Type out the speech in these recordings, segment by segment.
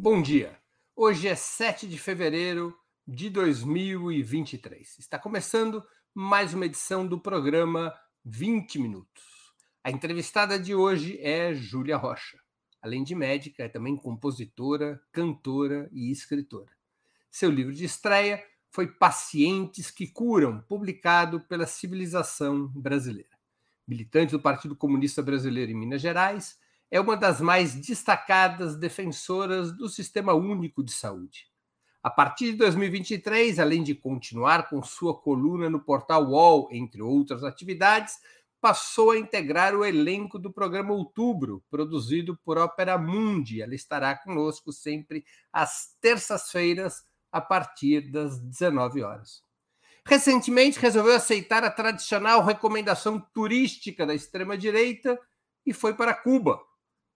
Bom dia. Hoje é 7 de fevereiro de 2023. Está começando mais uma edição do programa 20 Minutos. A entrevistada de hoje é Júlia Rocha. Além de médica, é também compositora, cantora e escritora. Seu livro de estreia foi Pacientes que Curam, publicado pela Civilização Brasileira. Militante do Partido Comunista Brasileiro em Minas Gerais, é uma das mais destacadas defensoras do Sistema Único de Saúde. A partir de 2023, além de continuar com sua coluna no portal UOL, entre outras atividades, passou a integrar o elenco do programa Outubro, produzido por Opera Mundi. Ela estará conosco sempre às terças-feiras, a partir das 19 horas. Recentemente, resolveu aceitar a tradicional recomendação turística da extrema-direita e foi para Cuba,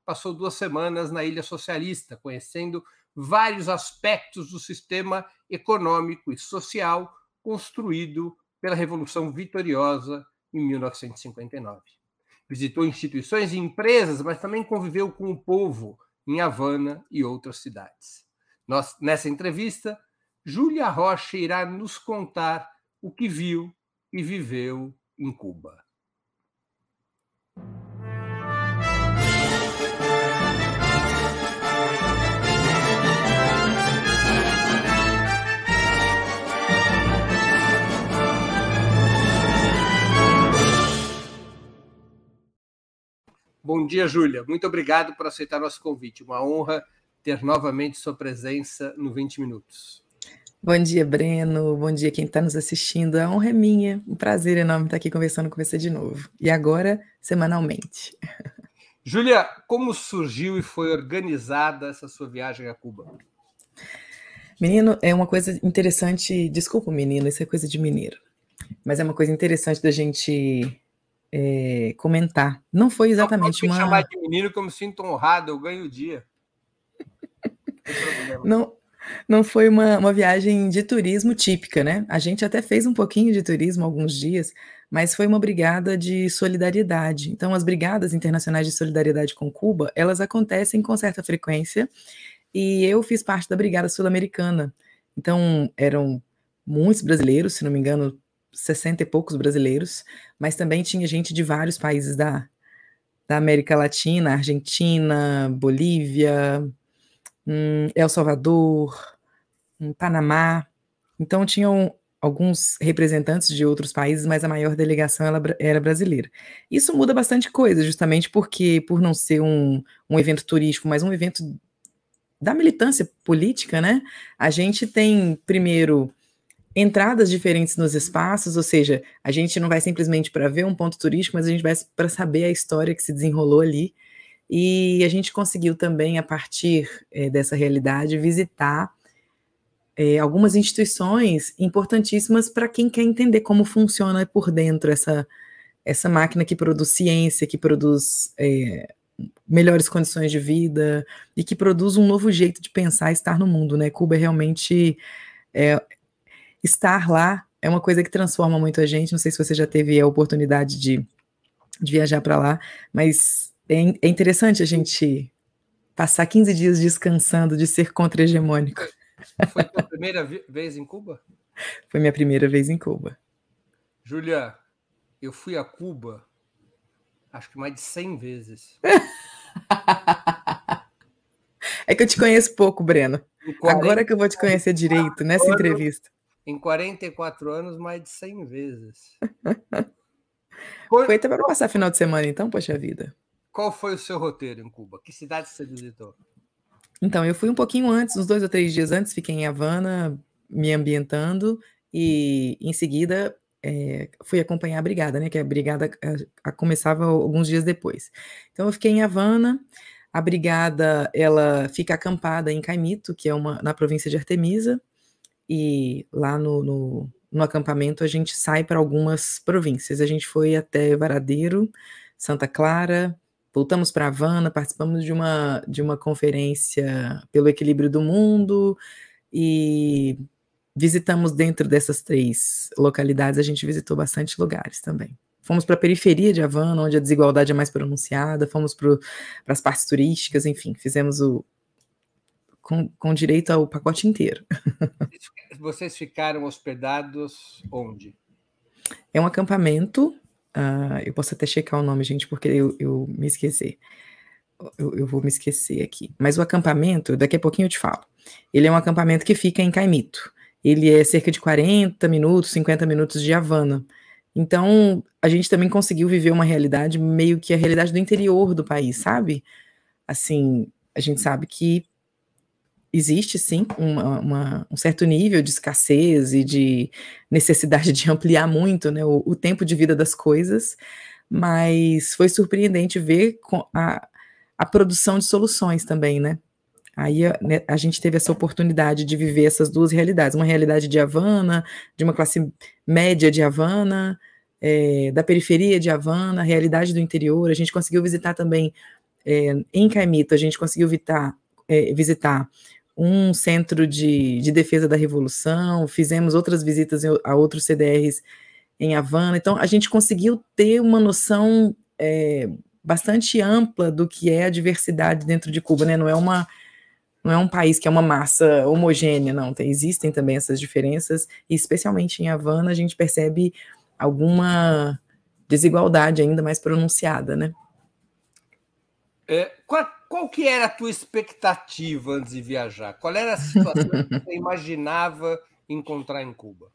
passou duas semanas na Ilha Socialista, conhecendo vários aspectos do sistema econômico e social construído pela Revolução Vitoriosa em 1959. Visitou instituições e empresas, mas também conviveu com o povo em Havana e outras cidades. Nessa entrevista, Júlia Rocha irá nos contar o que viu e viveu em Cuba. Bom dia, Júlia. Muito obrigado por aceitar nosso convite. Uma honra ter novamente sua presença no 20 Minutos. Bom dia, Breno. Bom dia quem está nos assistindo. A honra é minha. Um prazer enorme estar aqui conversando com você de novo. E agora, semanalmente. Júlia, como surgiu e foi organizada essa sua viagem a Cuba? Menino, é uma coisa interessante. Desculpa, menino, isso é coisa de mineiro. Mas é uma coisa interessante da gente é, comentar. Não foi exatamente não, uma. chamar de menino como sinto honrado, eu ganho o dia. não, não foi uma, uma viagem de turismo típica, né? A gente até fez um pouquinho de turismo alguns dias, mas foi uma brigada de solidariedade. Então, as brigadas internacionais de solidariedade com Cuba, elas acontecem com certa frequência, e eu fiz parte da brigada sul-americana. Então, eram muitos brasileiros, se não me engano, 60 e poucos brasileiros, mas também tinha gente de vários países da, da América Latina, Argentina, Bolívia, hum, El Salvador, hum, Panamá. Então tinham alguns representantes de outros países, mas a maior delegação era, era brasileira. Isso muda bastante coisa, justamente porque, por não ser um, um evento turístico, mas um evento da militância política, né? A gente tem, primeiro, entradas diferentes nos espaços, ou seja, a gente não vai simplesmente para ver um ponto turístico, mas a gente vai para saber a história que se desenrolou ali. E a gente conseguiu também, a partir é, dessa realidade, visitar é, algumas instituições importantíssimas para quem quer entender como funciona por dentro essa, essa máquina que produz ciência, que produz é, melhores condições de vida e que produz um novo jeito de pensar e estar no mundo. Né? Cuba é realmente é, estar lá é uma coisa que transforma muito a gente. Não sei se você já teve a oportunidade de, de viajar para lá, mas é, é, interessante a gente passar 15 dias descansando de ser contra-hegemônico. Foi a primeira vez em Cuba? Foi minha primeira vez em Cuba. Júlia, eu fui a Cuba acho que mais de 100 vezes. é que eu te conheço pouco, Breno. Agora que eu vou te conhecer direito, nessa entrevista em 44 anos mais de 100 vezes. Foi, foi até para passar final de semana, então, poxa vida. Qual foi o seu roteiro em Cuba? Que cidade você visitou? Então, eu fui um pouquinho antes, uns dois ou três dias antes, fiquei em Havana, me ambientando, e em seguida é, fui acompanhar a brigada, né? Que a brigada a, eh, a começava alguns dias depois. Então, eu fiquei em Havana. A brigada ela fica acampada em Caimito, que é uma na província de Artemisa, e lá no, no, no acampamento a gente sai para algumas províncias. A gente foi até Varadeiro, Santa Clara, voltamos para Havana, participamos de uma, de uma conferência pelo equilíbrio do mundo e visitamos dentro dessas três localidades, a gente visitou bastante lugares também. Fomos para a periferia de Havana, onde a desigualdade é mais pronunciada, fomos para as partes turísticas, enfim, fizemos o, com, com direito ao pacote inteiro. Vocês ficaram hospedados onde? É um acampamento. Uh, eu posso até checar o nome, gente, porque eu, eu me esqueci. Eu, eu, vou me esquecer aqui. Mas o acampamento, daqui a pouquinho eu te falo. Ele é um acampamento que fica em Caimito. Ele é cerca de 40 minutos, 50 minutos de Havana. Então, a gente também conseguiu viver uma realidade meio que a realidade do interior do país, sabe? Assim, a gente sabe que existe sim uma, uma, um certo nível de escassez e de necessidade de ampliar muito né, o, o, tempo de vida das coisas, mas foi surpreendente ver a, a produção de soluções também, né? Aí a, né, a, gente teve essa oportunidade de viver essas duas realidades, uma realidade de Havana, de uma classe média de Havana, é, da periferia de Havana, a realidade do interior. A gente conseguiu visitar também é, em Caimito, a gente conseguiu visitar, é, visitar um centro de, de defesa da revolução, fizemos outras visitas a outros CDRs em Havana, então a gente conseguiu ter uma noção é, bastante ampla do que é a diversidade dentro de Cuba, né? Não é uma não é um país que é uma massa homogênea, não. Tem, existem também essas diferenças, e especialmente em Havana a gente percebe alguma desigualdade ainda mais pronunciada, né? É, qual, qual que era a tua expectativa antes de viajar? Qual era a situação que você imaginava encontrar em Cuba?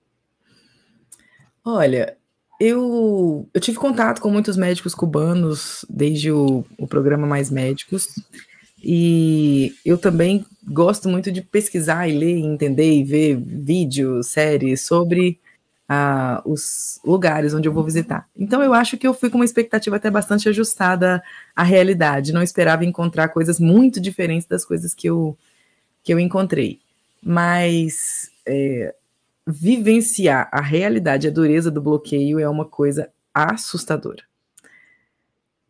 Olha, eu, eu tive contato com muitos médicos cubanos desde o, o programa Mais Médicos, e eu também gosto muito de pesquisar e ler, entender e ver vídeos, séries sobre os lugares onde eu vou visitar. Então eu acho que eu fui com uma expectativa até bastante ajustada à realidade. Não esperava encontrar coisas muito diferentes das coisas que eu, que eu encontrei. Mas é, vivenciar a realidade, a dureza do bloqueio é uma coisa assustadora.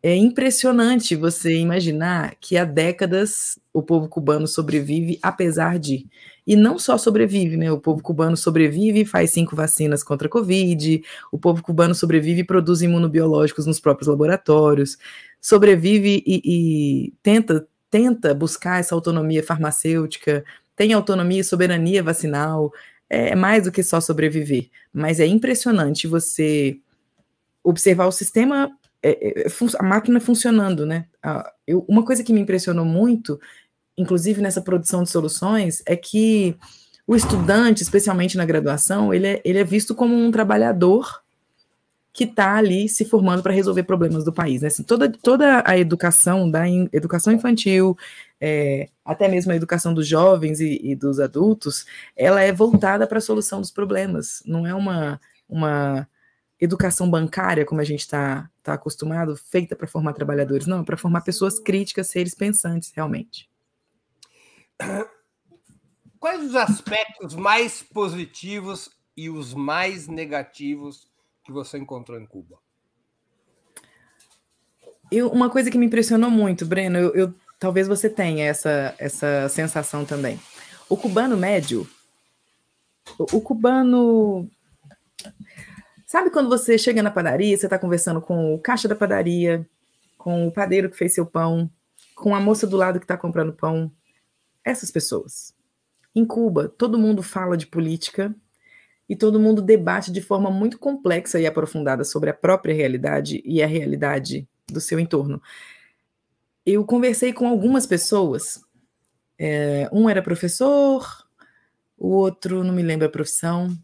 É impressionante você imaginar que há décadas o povo cubano sobrevive apesar de. E não só sobrevive, né? O povo cubano sobrevive e faz cinco vacinas contra a Covid, o povo cubano sobrevive e produz imunobiológicos nos próprios laboratórios, sobrevive e, e tenta, tenta buscar essa autonomia farmacêutica, tem autonomia e soberania vacinal. É mais do que só sobreviver. Mas é impressionante você observar o sistema é, é, a máquina funcionando, né? Eu, uma coisa que me impressionou muito, inclusive nessa produção de soluções, é que o estudante, especialmente na graduação, ele é, ele é visto como um trabalhador que está ali se formando para resolver problemas do país. Né? Assim, toda, toda a educação, da in, educação infantil, é, até mesmo a educação dos jovens e, e dos adultos, ela é voltada para a solução dos problemas. Não é uma, uma educação bancária, como a gente está tá acostumado, feita para formar trabalhadores, não, para formar pessoas críticas, seres pensantes, realmente. Quais os aspectos mais positivos e os mais negativos que você encontrou em Cuba? Eu, uma coisa que me impressionou muito, Breno, eu, eu, talvez você tenha essa, essa sensação também. O cubano médio, o, o cubano Sabe quando você chega na padaria, você está conversando com o caixa da padaria, com o padeiro que fez seu pão, com a moça do lado que está comprando pão? Essas pessoas. Em Cuba, todo mundo fala de política e todo mundo debate de forma muito complexa e aprofundada sobre a própria realidade e a realidade do seu entorno. Eu conversei com algumas pessoas. É, um era professor, o outro não me lembro a profissão,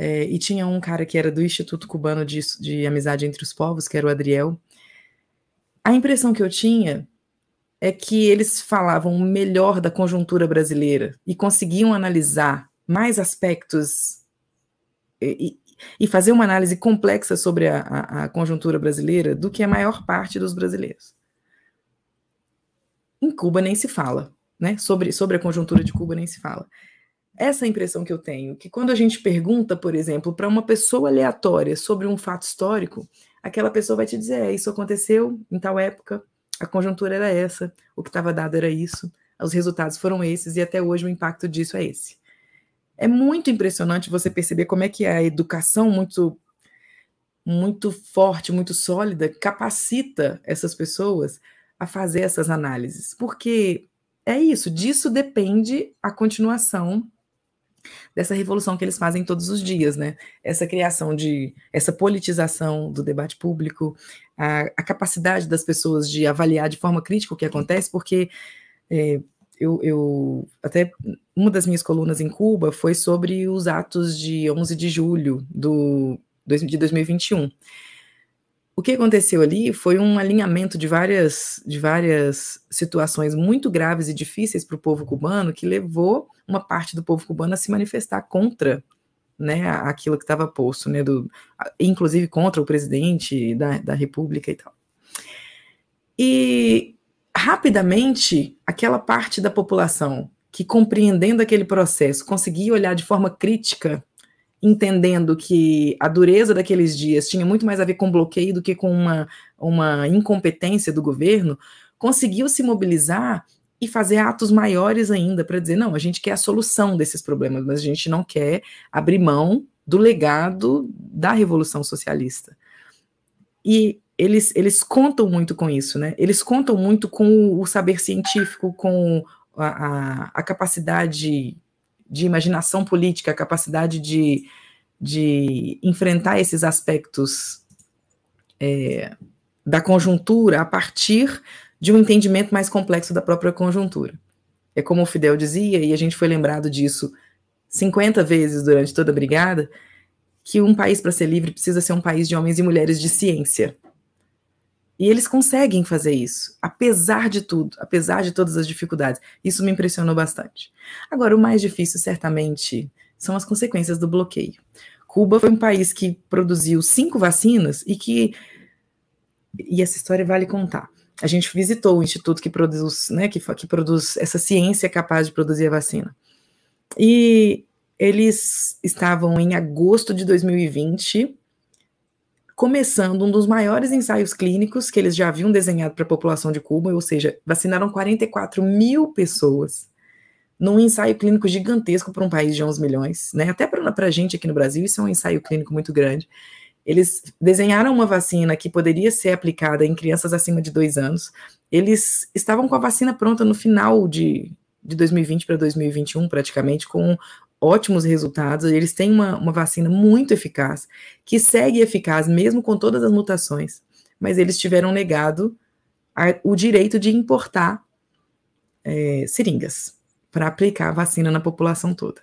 é, e tinha um cara que era do Instituto Cubano de, de Amizade entre os Povos, que era o Adriel. A impressão que eu tinha é que eles falavam melhor da conjuntura brasileira e conseguiam analisar mais aspectos e, e fazer uma análise complexa sobre a, a, a, conjuntura brasileira do que a maior parte dos brasileiros. Em Cuba nem se fala, né? Sobre, sobre a conjuntura de Cuba nem se fala essa impressão que eu tenho, que quando a gente pergunta, por exemplo, para uma pessoa aleatória sobre um fato histórico, aquela pessoa vai te dizer: é, isso aconteceu em tal época, a conjuntura era essa, o que estava dado era isso, os resultados foram esses e até hoje o impacto disso é esse. É muito impressionante você perceber como é que a educação muito muito forte, muito sólida, capacita essas pessoas a fazer essas análises, porque é isso, disso depende a continuação dessa revolução que eles fazem todos os dias, né? Essa criação de, essa politização do debate público, a, a capacidade das pessoas de avaliar de forma crítica o que acontece, porque é, eu, eu, até uma das minhas colunas em Cuba foi sobre os atos de 11 de julho do, de 2021. O que aconteceu ali foi um alinhamento de várias, de várias situações muito graves e difíceis para o povo cubano que levou uma parte do povo cubano a se manifestar contra né, aquilo que estava posto, né, do, inclusive contra o presidente da, da República e tal. E rapidamente, aquela parte da população que, compreendendo aquele processo, conseguia olhar de forma crítica entendendo que a dureza daqueles dias tinha muito mais a ver com bloqueio do que com uma, uma incompetência do governo, conseguiu se mobilizar e fazer atos maiores ainda para dizer: não, a gente quer a solução desses problemas, mas a gente não quer abrir mão do legado da Revolução Socialista. E eles, eles contam muito com isso, né? Eles contam muito com o saber científico, com a, a, a capacidade de imaginação política, a capacidade de, de enfrentar esses aspectos é, da conjuntura a partir de um entendimento mais complexo da própria conjuntura. É como o Fidel dizia, e a gente foi lembrado disso 50 vezes durante toda a brigada, que um país para ser livre precisa ser um país de homens e mulheres de ciência. E eles conseguem fazer isso, apesar de tudo, apesar de todas as dificuldades. Isso me impressionou bastante. Agora, o mais difícil, certamente, são as consequências do bloqueio. Cuba foi um país que produziu cinco vacinas e que. E essa história vale contar. A gente visitou o instituto que produz, né, que, que produz essa ciência capaz de produzir a vacina. E eles estavam em agosto de 2020 começando um dos maiores ensaios clínicos que eles já haviam desenhado para a população de Cuba, ou seja, vacinaram 44 mil pessoas num ensaio clínico gigantesco para um país de 11 milhões, né? Até para a gente aqui no Brasil, isso é um ensaio clínico muito grande. Eles desenharam uma vacina que poderia ser aplicada em crianças acima de dois anos. Eles estavam com a vacina pronta no final de, de 2020 para 2021, praticamente, com ótimos resultados. Eles têm uma, uma vacina muito eficaz, que segue eficaz mesmo com todas as mutações, mas eles tiveram negado a, o direito de importar é, seringas para aplicar a vacina na população toda.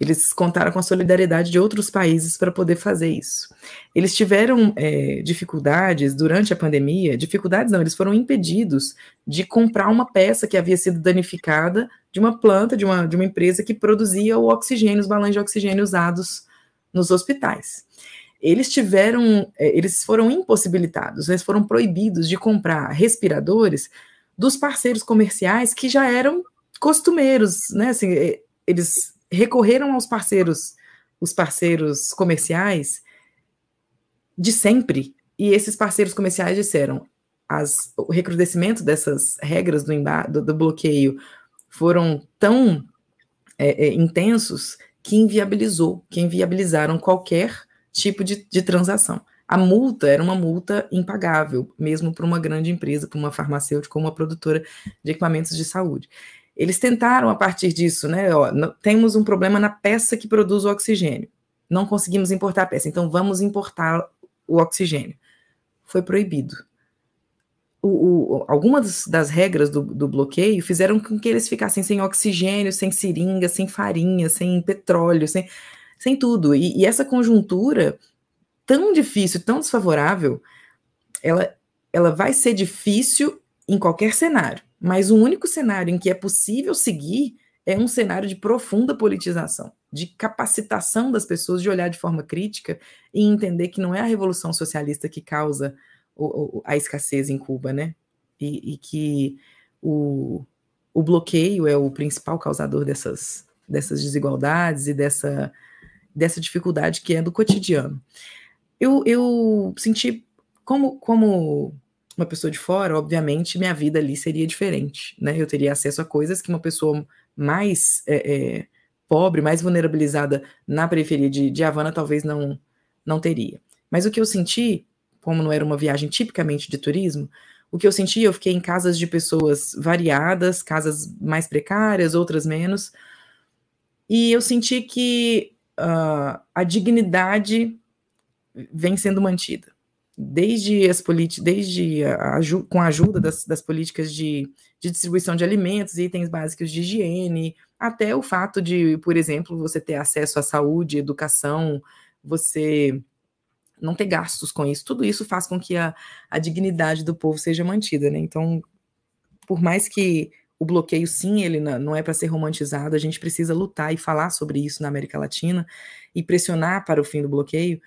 Eles contaram com a solidariedade de outros países para poder fazer isso. Eles tiveram é, dificuldades durante a pandemia, dificuldades não, eles foram impedidos de comprar uma peça que havia sido danificada de uma planta, de uma, de uma empresa que produzia o oxigênio, os balões de oxigênio usados nos hospitais. Eles tiveram, é, eles foram impossibilitados, eles foram proibidos de comprar respiradores dos parceiros comerciais que já eram costumeiros, né? Assim, é, eles recorreram aos parceiros, os parceiros comerciais de sempre, e esses parceiros comerciais disseram: as, o recrudescimento dessas regras do, do, do bloqueio foram tão é, é, intensos que inviabilizou, que inviabilizaram qualquer tipo de, de transação. A multa era uma multa impagável, mesmo para uma grande empresa, para uma farmacêutica ou uma produtora de equipamentos de saúde. Eles tentaram, a partir disso, né? Ó, temos um problema na peça que produz o oxigênio. Não conseguimos importar a peça, então vamos importar o oxigênio. Foi proibido o, o, algumas das regras do, do, bloqueio fizeram com que eles ficassem sem oxigênio, sem seringa, sem farinha, sem petróleo, sem, sem tudo. E, e essa conjuntura tão difícil, tão desfavorável, ela, ela vai ser difícil em qualquer cenário. Mas o único cenário em que é possível seguir é um cenário de profunda politização, de capacitação das pessoas de olhar de forma crítica e entender que não é a revolução socialista que causa o, a escassez em Cuba, né? E, e, que o, o bloqueio é o principal causador dessas, dessas desigualdades e dessa, dessa dificuldade que é do cotidiano. Eu, eu senti, como, como uma pessoa de fora, obviamente, minha vida ali seria diferente, né? Eu teria acesso a coisas que uma pessoa mais é, é, pobre, mais vulnerabilizada na periferia de, de Havana talvez não, não teria. Mas o que eu senti como não era uma viagem tipicamente de turismo, o que eu senti, eu fiquei em casas de pessoas variadas, casas mais precárias, outras menos, e eu senti que uh, a dignidade vem sendo mantida. Desde as políticas, desde a, a, com a ajuda das, das políticas de, de, distribuição de alimentos, itens básicos de higiene, até o fato de, por exemplo, você ter acesso à saúde, educação, você não ter gastos com isso. Tudo isso faz com que a, a dignidade do povo seja mantida, né? Então, por mais que o bloqueio, sim, ele não é para ser romantizado, a gente precisa lutar e falar sobre isso na América Latina e pressionar para o fim do bloqueio,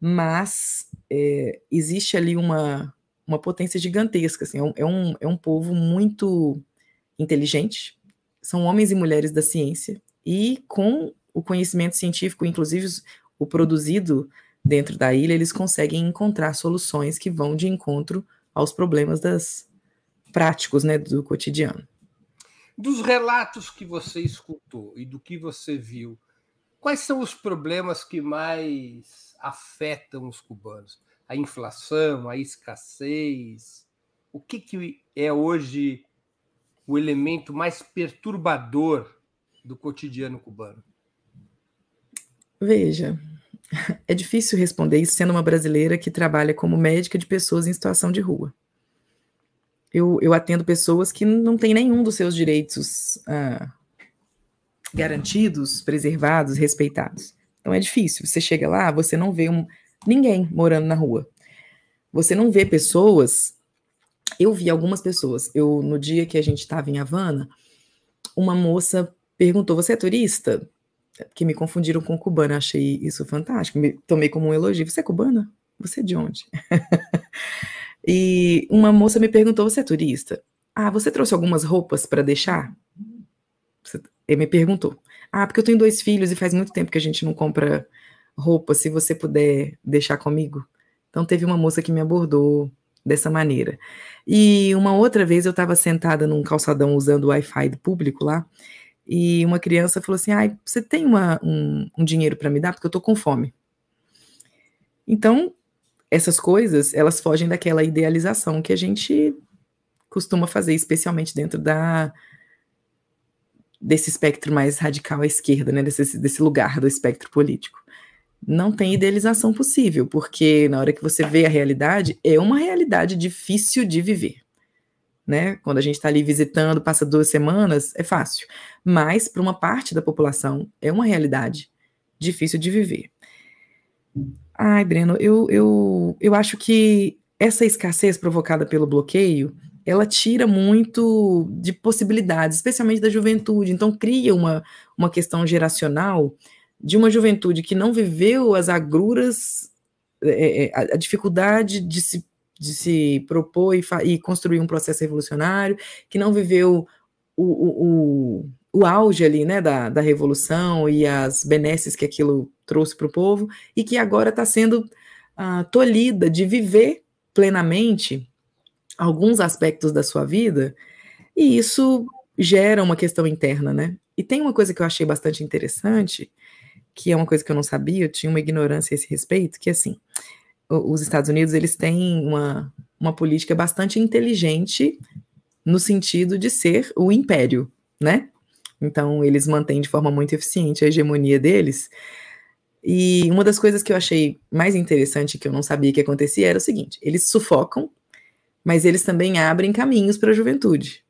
mas é, existe ali uma, uma potência gigantesca, assim, é um, é, um, é um povo muito inteligente, são homens e mulheres da ciência, e com o conhecimento científico, inclusive o produzido dentro da ilha, eles conseguem encontrar soluções que vão de encontro aos problemas das práticos, né, do cotidiano. Dos relatos que você escutou e do que você viu, quais são os problemas que mais afetam os cubanos? A inflação, a escassez? O que, que é hoje o elemento mais perturbador do cotidiano cubano? Veja, é difícil responder isso sendo uma brasileira que trabalha como médica de pessoas em situação de rua eu, eu atendo pessoas que não têm nenhum dos seus direitos ah, garantidos, preservados, respeitados. Então é difícil. Você chega lá, você não vê um, ninguém morando na rua. Você não vê pessoas. Eu vi algumas pessoas. Eu no dia que a gente estava em Havana, uma moça perguntou: "Você é turista?" Que me confundiram com cubana. Achei isso fantástico. Me tomei como um elogio. Você é cubana? Você é de onde? E uma moça me perguntou: você é turista? Ah, você trouxe algumas roupas para deixar? Ele me perguntou. Ah, porque eu tenho dois filhos e faz muito tempo que a gente não compra roupa, se você puder deixar comigo. Então teve uma moça que me abordou dessa maneira. E uma outra vez eu estava sentada num calçadão usando o Wi-Fi do público lá, e uma criança falou assim: ah, você tem uma, um, um dinheiro para me dar? Porque eu estou com fome. Então, essas coisas, elas fogem daquela idealização que a gente costuma fazer, especialmente dentro da desse espectro mais radical à esquerda, né, desse, desse lugar do espectro político. Não tem idealização possível, porque na hora que você vê a realidade, é uma realidade difícil de viver. Né? Quando a gente está ali visitando, passa duas semanas, é fácil. Mas, para uma parte da população, é uma realidade difícil de viver. Ai, Breno, eu, eu, eu acho que essa escassez provocada pelo bloqueio, ela tira muito de possibilidades, especialmente da juventude. Então, cria uma, uma questão geracional de uma juventude que não viveu as agruras, é, é a, a, dificuldade de se, de se propor e, e, construir um processo revolucionário, que não viveu o, o, o auge ali, né, da, da revolução e as benesses que aquilo trouxe para o povo, e que agora está sendo uh, tolhida de viver plenamente alguns aspectos da sua vida, e isso gera uma questão interna, né? E tem uma coisa que eu achei bastante interessante, que é uma coisa que eu não sabia, eu tinha uma ignorância a esse respeito, que assim, os Estados Unidos, eles têm uma, uma política bastante inteligente no sentido de ser o império, né? Então, eles mantêm de forma muito eficiente a hegemonia deles. E uma das coisas que eu achei mais interessante, que eu não sabia que acontecia, era o seguinte: eles sufocam, mas eles também abrem caminhos para a juventude.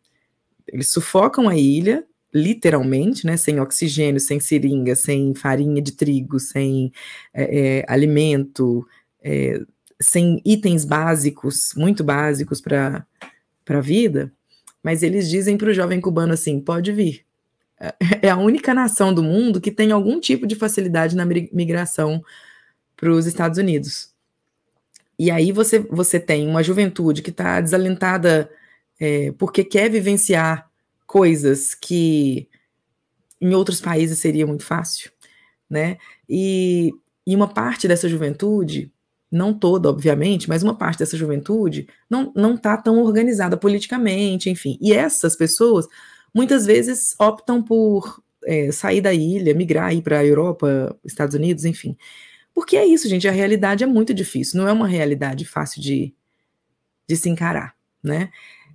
Eles sufocam a ilha, literalmente, né, sem oxigênio, sem seringa, sem farinha de trigo, sem é, é, alimento, é, sem itens básicos, muito básicos para a vida, mas eles dizem para o jovem cubano assim: pode vir, é a única nação do mundo que tem algum tipo de facilidade na migração para os Estados Unidos. E aí você, você tem uma juventude que está desalentada é, porque quer vivenciar coisas que em outros países seria muito fácil, né? E, e uma parte dessa juventude, não toda, obviamente, mas uma parte dessa juventude não não está tão organizada politicamente, enfim. E essas pessoas muitas vezes optam por é, sair da ilha, migrar aí para a Europa, Estados Unidos, enfim. Porque é isso, gente, a realidade é muito difícil, não é uma realidade fácil de, de se encarar, né?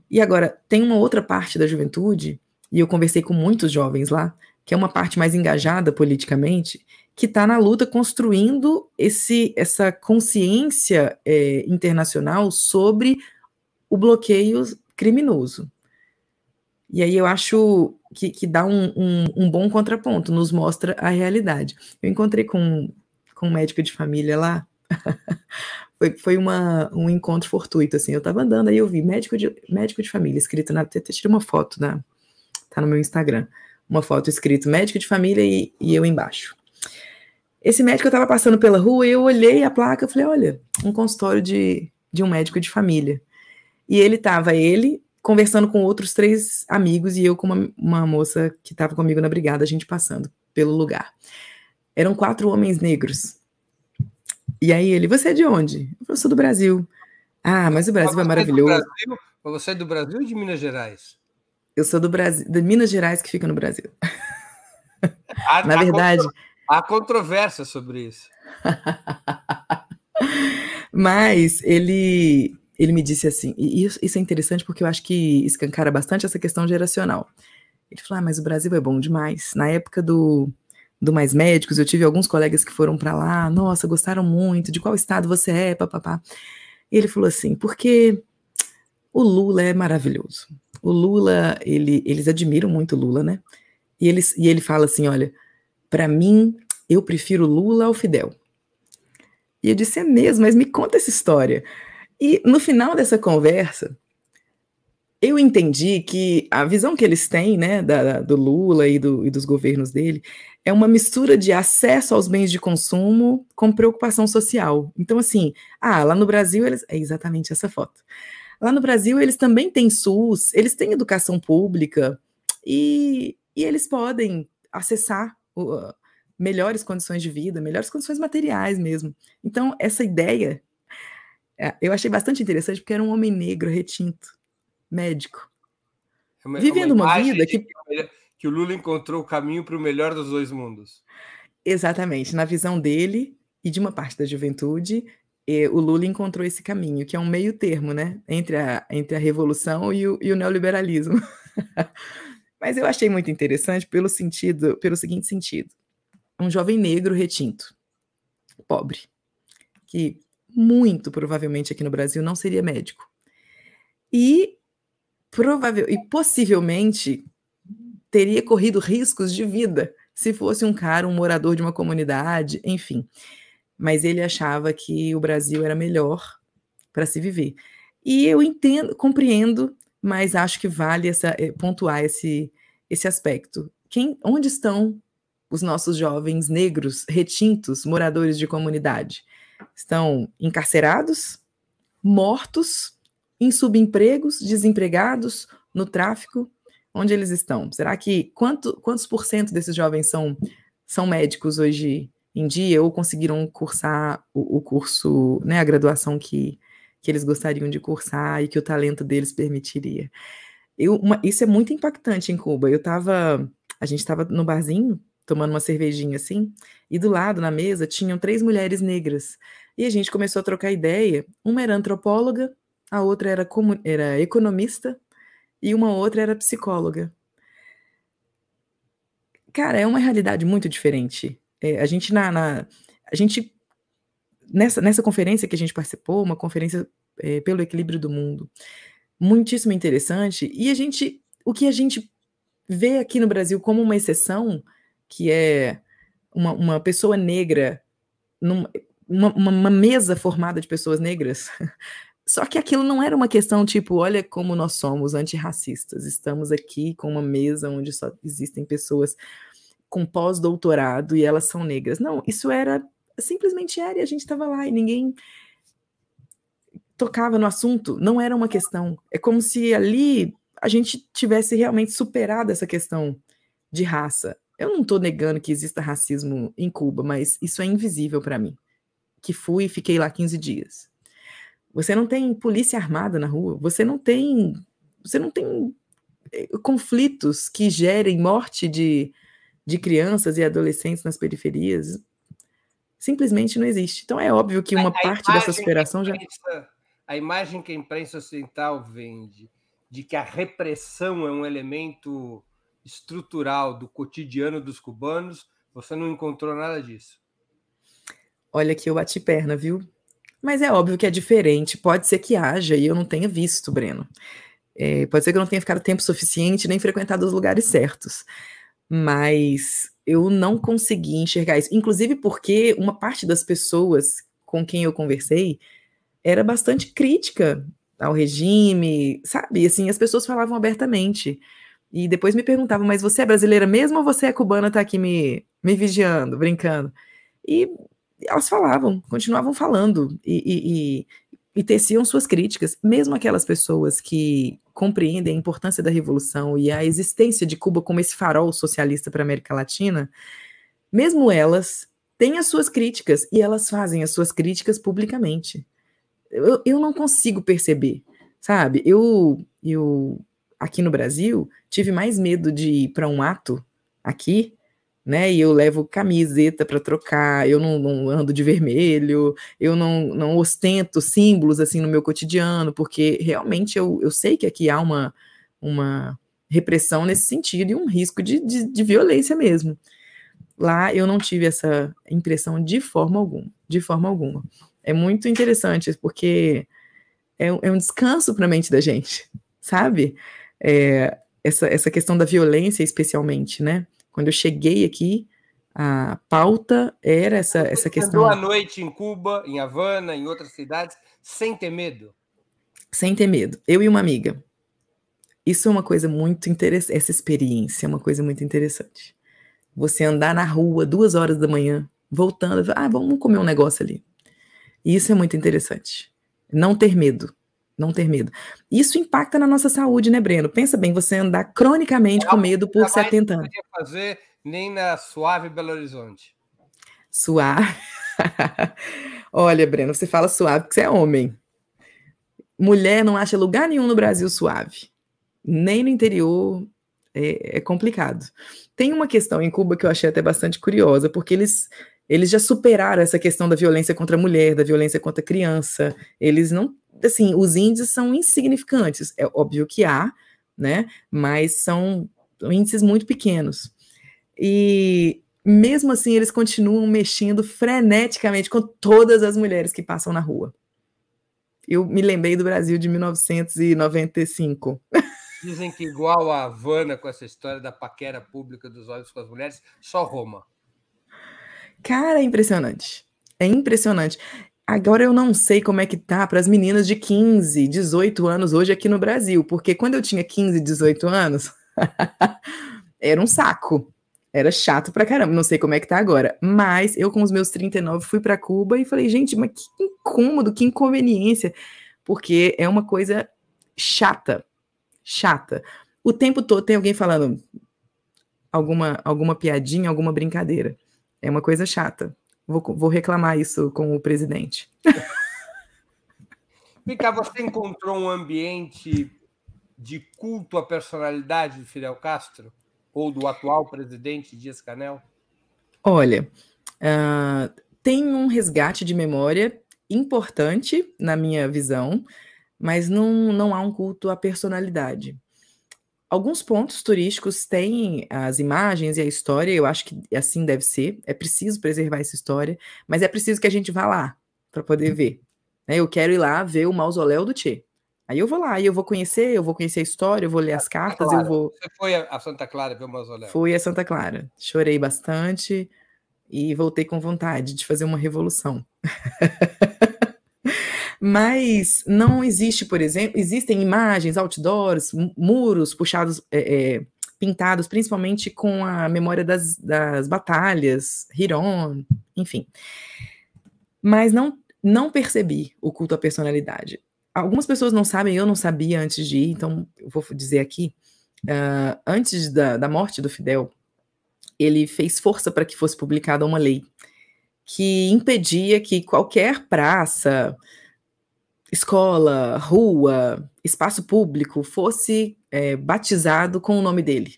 E agora, tem uma outra parte da juventude, e eu conversei com muitos jovens lá, que é uma parte mais engajada politicamente, que está na luta construindo esse, essa consciência é, internacional sobre o bloqueio criminoso. E aí eu acho que, que dá um, um, um, bom contraponto, nos mostra a realidade. Eu encontrei com, com um médico de família lá, foi, foi uma, um encontro fortuito, assim, eu estava andando, aí eu vi médico de, médico de família, escrito na, até tirei uma foto, na, tá no meu Instagram, uma foto escrito médico de família e, e eu embaixo. Esse médico eu estava passando pela rua e eu olhei a placa falei, olha, um consultório de, de um médico de família. E ele estava, ele, conversando com outros três amigos e eu com uma, uma moça que estava comigo na brigada, a gente passando pelo lugar. Eram quatro homens negros. E aí ele, você é de onde? Eu, sou do Brasil. Ah, mas o Brasil é maravilhoso. Brasil, você é do Brasil ou de Minas Gerais? Eu sou do Brasil, de Minas Gerais que fica no Brasil. Há, na verdade, há controvérsia sobre isso. mas ele ele me disse assim, e isso, isso, é interessante porque eu acho que escancara bastante essa questão geracional. Ele falou: ah, mas o Brasil é bom demais. Na época do, do Mais Médicos, eu tive alguns colegas que foram para lá, nossa, gostaram muito, de qual estado você é, papapá. E ele falou assim: porque o Lula é maravilhoso. O Lula, ele, eles admiram muito o Lula, né? E, eles, e ele fala assim: olha, para mim, eu prefiro Lula ao Fidel. E eu disse: é mesmo, mas me conta essa história. E no final dessa conversa, eu entendi que a visão que eles têm, né, da, do Lula e, do, e dos governos dele, é uma mistura de acesso aos bens de consumo com preocupação social. Então, assim, ah, lá no Brasil eles. É exatamente essa foto. Lá no Brasil eles também têm SUS, eles têm educação pública e, e eles podem acessar uh, melhores condições de vida, melhores condições materiais mesmo. Então, essa ideia é, eu achei bastante interessante porque era um homem negro, retinto, médico. É uma, vivendo uma, uma vida que... que o Lula encontrou o caminho para o melhor dos dois mundos. Exatamente, na visão dele e de uma parte da juventude, o Lula encontrou esse caminho, que é um meio termo, né, entre a, entre a revolução e o, e o neoliberalismo. Mas eu achei muito interessante pelo sentido, pelo seguinte sentido: um jovem negro retinto, pobre, que muito provavelmente aqui no Brasil não seria médico. E provável e possivelmente teria corrido riscos de vida se fosse um cara, um morador de uma comunidade, enfim. Mas ele achava que o Brasil era melhor para se viver. E eu entendo, compreendo, mas acho que vale essa, eh, pontuar esse, esse aspecto. Quem, onde estão os nossos jovens negros, retintos, moradores de comunidade? estão encarcerados, mortos, em subempregos, desempregados, no tráfico. Onde eles estão? Será que quanto, quantos por cento desses jovens são, são médicos hoje em dia ou conseguiram cursar o, o curso, né, a graduação que, que eles gostariam de cursar e que o talento deles permitiria? Eu, uma, isso é muito impactante em Cuba. Eu estava, a gente estava no barzinho tomando uma cervejinha assim, e do lado na mesa tinham três mulheres negras. E a gente começou a trocar ideia. Uma era antropóloga, a outra era, era economista e uma outra era psicóloga. Cara, é uma realidade muito diferente. É, a gente na, na, a gente nessa, nessa conferência que a gente participou, uma conferência é, pelo equilíbrio do mundo, muitíssimo interessante. E a gente, o que a gente vê aqui no Brasil como uma exceção, que é uma, uma pessoa negra, num, uma, uma, mesa formada de pessoas negras. Só que aquilo não era uma questão tipo, olha como nós somos antirracistas, estamos aqui com uma mesa onde só existem pessoas com pós-doutorado e elas são negras. Não, isso era simplesmente era e a gente estava lá e ninguém tocava no assunto, não era uma questão. É como se ali a gente tivesse realmente superado essa questão de raça. Eu não estou negando que exista racismo em Cuba, mas isso é invisível para mim. Que fui e fiquei lá 15 dias. Você não tem polícia armada na rua, você não tem, você não tem eh, conflitos que gerem morte de, de crianças e adolescentes nas periferias. Simplesmente não existe. Então é óbvio que uma a, parte dessa superação já a imagem que a imprensa ocidental vende de que a repressão é um elemento estrutural do cotidiano dos cubanos, você não encontrou nada disso. Olha que eu bati perna, viu? Mas é óbvio que é diferente. Pode ser que haja e eu não tenha visto, Breno. É, pode ser que eu não tenha ficado tempo suficiente nem frequentado os lugares certos. Mas eu não consegui enxergar isso. Inclusive porque uma parte das pessoas com quem eu conversei era bastante crítica ao regime, sabe? Assim, as pessoas falavam abertamente. E depois me perguntavam, mas você é brasileira mesmo ou você é cubana, tá aqui me, me vigiando, brincando? E elas falavam, continuavam falando e, e, e, e teciam suas críticas, mesmo aquelas pessoas que compreendem a importância da revolução e a existência de Cuba como esse farol socialista para a América Latina, mesmo elas têm as suas críticas e elas fazem as suas críticas publicamente. Eu, eu não consigo perceber, sabe? Eu, eu aqui no Brasil tive mais medo de ir para um ato aqui né? E eu levo camiseta para trocar, eu não, não, ando de vermelho, eu não, não ostento símbolos assim no meu cotidiano, porque realmente eu, eu sei que aqui há uma, uma repressão nesse sentido e um risco de, de, de violência mesmo. Lá eu não tive essa impressão de forma alguma, de forma alguma. É muito interessante, porque é, é um descanso para a mente da gente, sabe? É, essa, essa questão da violência, especialmente, né? Quando eu cheguei aqui, a pauta era essa, essa questão. à noite em Cuba, em Havana, em outras cidades, sem ter medo? Sem ter medo. Eu e uma amiga. Isso é uma coisa muito interessante. Essa experiência é uma coisa muito interessante. Você andar na rua duas horas da manhã, voltando, ah, vamos comer um negócio ali. Isso é muito interessante. Não ter medo não ter medo. Isso impacta na nossa saúde, né, Breno? Pensa bem, você andar cronicamente com medo por 70 anos. Não fazer nem na suave Belo Horizonte. Suave. Olha, Breno, você fala suave porque você é homem. Mulher não acha lugar nenhum no Brasil suave. Nem no interior. É, é complicado. Tem uma questão em Cuba que eu achei até bastante curiosa, porque eles eles já superaram essa questão da violência contra a mulher, da violência contra a criança. Eles não assim, os índices são insignificantes. É óbvio que há, né? Mas são índices muito pequenos. E mesmo assim, eles continuam mexendo freneticamente com todas as mulheres que passam na rua. Eu me lembrei do Brasil de 1995. Dizem que igual a Havana com essa história da paquera pública dos olhos com as mulheres, só Roma. Cara, é impressionante. É impressionante. Agora eu não sei como é que tá para as meninas de 15, 18 anos hoje aqui no Brasil, porque quando eu tinha 15, 18 anos, era um saco. Era chato pra caramba, não sei como é que tá agora. Mas eu, com os meus 39, fui para Cuba e falei, gente, mas que incômodo, que inconveniência. Porque é uma coisa chata. Chata. O tempo todo tem alguém falando alguma, alguma piadinha, alguma brincadeira. É uma coisa chata. Vou, vou reclamar isso com o presidente. Mica, você encontrou um ambiente de culto à personalidade de Fidel Castro? Ou do atual presidente Dias Canel? Olha, uh, tem um resgate de memória importante, na minha visão, mas não, não há um culto à personalidade. Alguns pontos turísticos têm as imagens e a história, eu acho que assim deve ser. É preciso preservar essa história, mas é preciso que a gente vá lá para poder uhum. ver. Né? Eu quero ir lá ver o mausoléu do Che. Aí eu vou lá, aí eu vou conhecer, eu vou conhecer a história, eu vou ler as cartas, Clara. eu vou. Você foi a Santa Clara ver o mausoléu? Fui a Santa Clara. Chorei bastante e voltei com vontade de fazer uma revolução. Mas não existe, por exemplo, existem imagens, outdoors, muros puxados, é, é, pintados principalmente com a memória das, das batalhas, Hiron, enfim. Mas não, não percebi o culto à personalidade. Algumas pessoas não sabem, eu não sabia antes de ir, então eu vou dizer aqui. Uh, antes da, da morte do Fidel, ele fez força para que fosse publicada uma lei que impedia que qualquer praça, escola, rua, espaço público fosse é, batizado com o nome dele,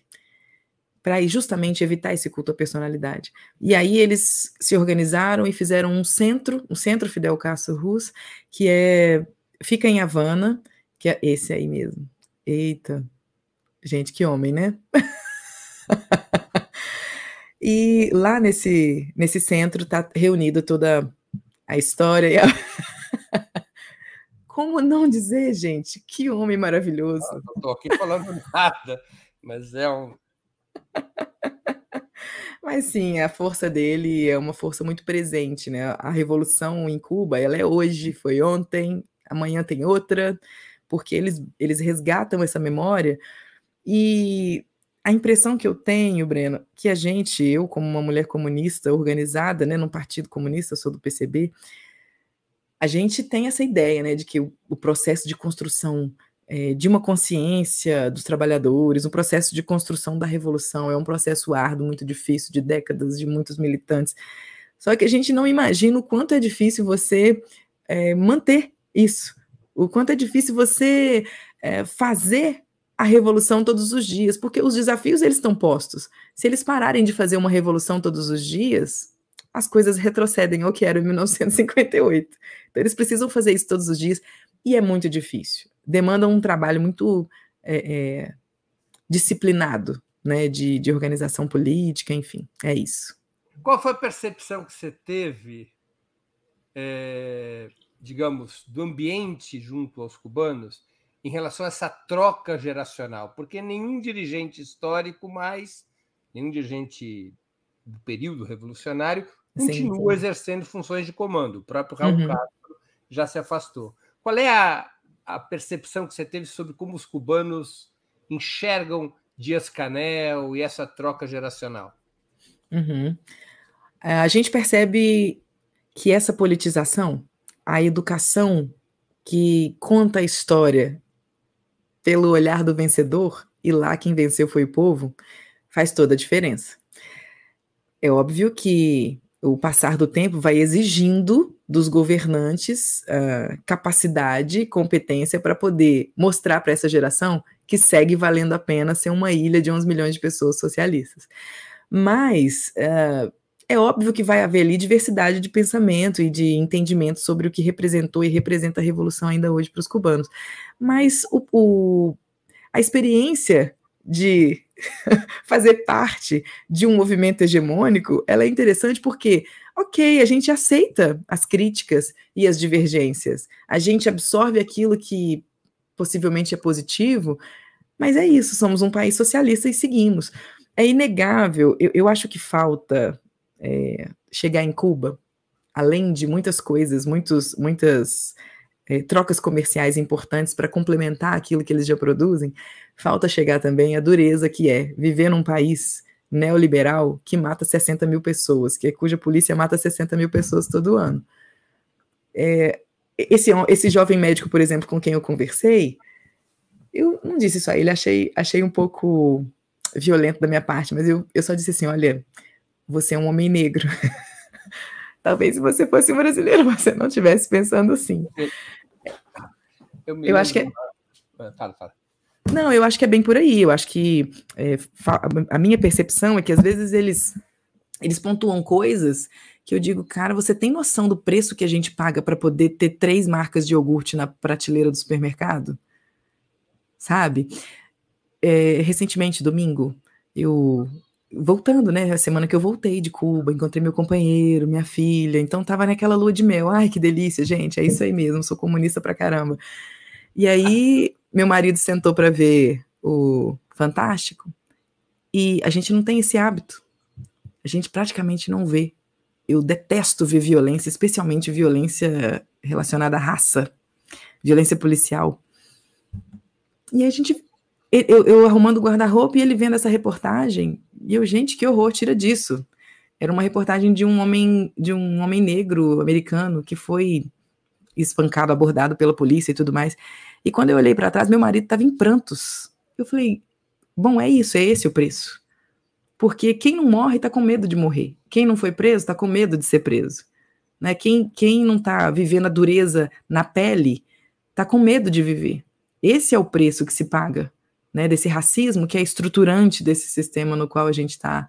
para justamente evitar esse culto à personalidade. E aí eles se organizaram e fizeram um centro, um Centro Fidel Castro Rus, que é fica em Havana, que é esse aí mesmo. Eita, gente, que homem, né? e lá nesse, nesse centro está reunido toda a história e a... Como não dizer, gente? Que homem maravilhoso. Ah, não estou aqui falando nada, mas é um. Mas sim, a força dele é uma força muito presente, né? A revolução em Cuba, ela é hoje, foi ontem, amanhã tem outra, porque eles, eles resgatam essa memória. E a impressão que eu tenho, Breno, que a gente, eu como uma mulher comunista organizada, né, num partido comunista, eu sou do PCB, a gente tem essa ideia, né, de que o, o processo de construção é, de uma consciência dos trabalhadores, o processo de construção da revolução é um processo árduo, muito difícil, de décadas, de muitos militantes. Só que a gente não imagina o quanto é difícil você é, manter isso, o quanto é difícil você é, fazer a revolução todos os dias, porque os desafios eles estão postos. Se eles pararem de fazer uma revolução todos os dias, as coisas retrocedem ao que era em 1958. Então eles precisam fazer isso todos os dias e é muito difícil. Demanda um trabalho muito é, é, disciplinado, né, de, de organização política, enfim, é isso. Qual foi a percepção que você teve, é, digamos, do ambiente junto aos cubanos em relação a essa troca geracional, porque nenhum dirigente histórico mais, nenhum dirigente do período revolucionário continua sim, sim. exercendo funções de comando. O próprio Raul uhum. Castro já se afastou. Qual é a, a percepção que você teve sobre como os cubanos enxergam Dias Canel e essa troca geracional? Uhum. É, a gente percebe que essa politização, a educação que conta a história pelo olhar do vencedor, e lá quem venceu foi o povo, faz toda a diferença. É óbvio que o passar do tempo vai exigindo dos governantes uh, capacidade, competência para poder mostrar para essa geração que segue valendo a pena ser uma ilha de 11 milhões de pessoas socialistas. Mas uh, é óbvio que vai haver ali diversidade de pensamento e de entendimento sobre o que representou e representa a revolução ainda hoje para os cubanos. Mas o, o, a experiência de fazer parte de um movimento hegemônico, ela é interessante porque, ok, a gente aceita as críticas e as divergências, a gente absorve aquilo que possivelmente é positivo, mas é isso, somos um país socialista e seguimos. É inegável, eu, eu acho que falta é, chegar em Cuba, além de muitas coisas, muitos, muitas é, trocas comerciais importantes para complementar aquilo que eles já produzem, falta chegar também a dureza que é viver num país neoliberal que mata 60 mil pessoas, que é, cuja polícia mata 60 mil pessoas todo ano. É, esse, esse jovem médico, por exemplo, com quem eu conversei, eu não disse isso a ele, achei, achei um pouco violento da minha parte, mas eu, eu só disse assim: olha, você é um homem negro. Talvez se você fosse brasileiro, você não estivesse pensando assim. Eu, eu acho que é... Fala, fala. Não, eu acho que é bem por aí. Eu acho que é, a minha percepção é que às vezes eles, eles pontuam coisas que eu digo, cara, você tem noção do preço que a gente paga para poder ter três marcas de iogurte na prateleira do supermercado? Sabe? É, recentemente, domingo, eu voltando, né? A semana que eu voltei de Cuba, encontrei meu companheiro, minha filha, então tava naquela lua de mel. Ai, que delícia, gente, é isso aí mesmo, sou comunista pra caramba. E aí, meu marido sentou para ver o Fantástico e a gente não tem esse hábito. A gente praticamente não vê. Eu detesto ver violência, especialmente violência relacionada à raça, violência policial. E a gente eu, eu arrumando o guarda-roupa e ele vendo essa reportagem, e eu, gente, que horror, tira disso. Era uma reportagem de um homem, de um homem negro americano que foi espancado, abordado pela polícia e tudo mais. E quando eu olhei para trás, meu marido estava em prantos. Eu falei: bom, é isso, é esse o preço. Porque quem não morre está com medo de morrer. Quem não foi preso está com medo de ser preso. Né? Quem, quem não está vivendo a dureza na pele está com medo de viver. Esse é o preço que se paga né, desse racismo que é estruturante desse sistema no qual a gente está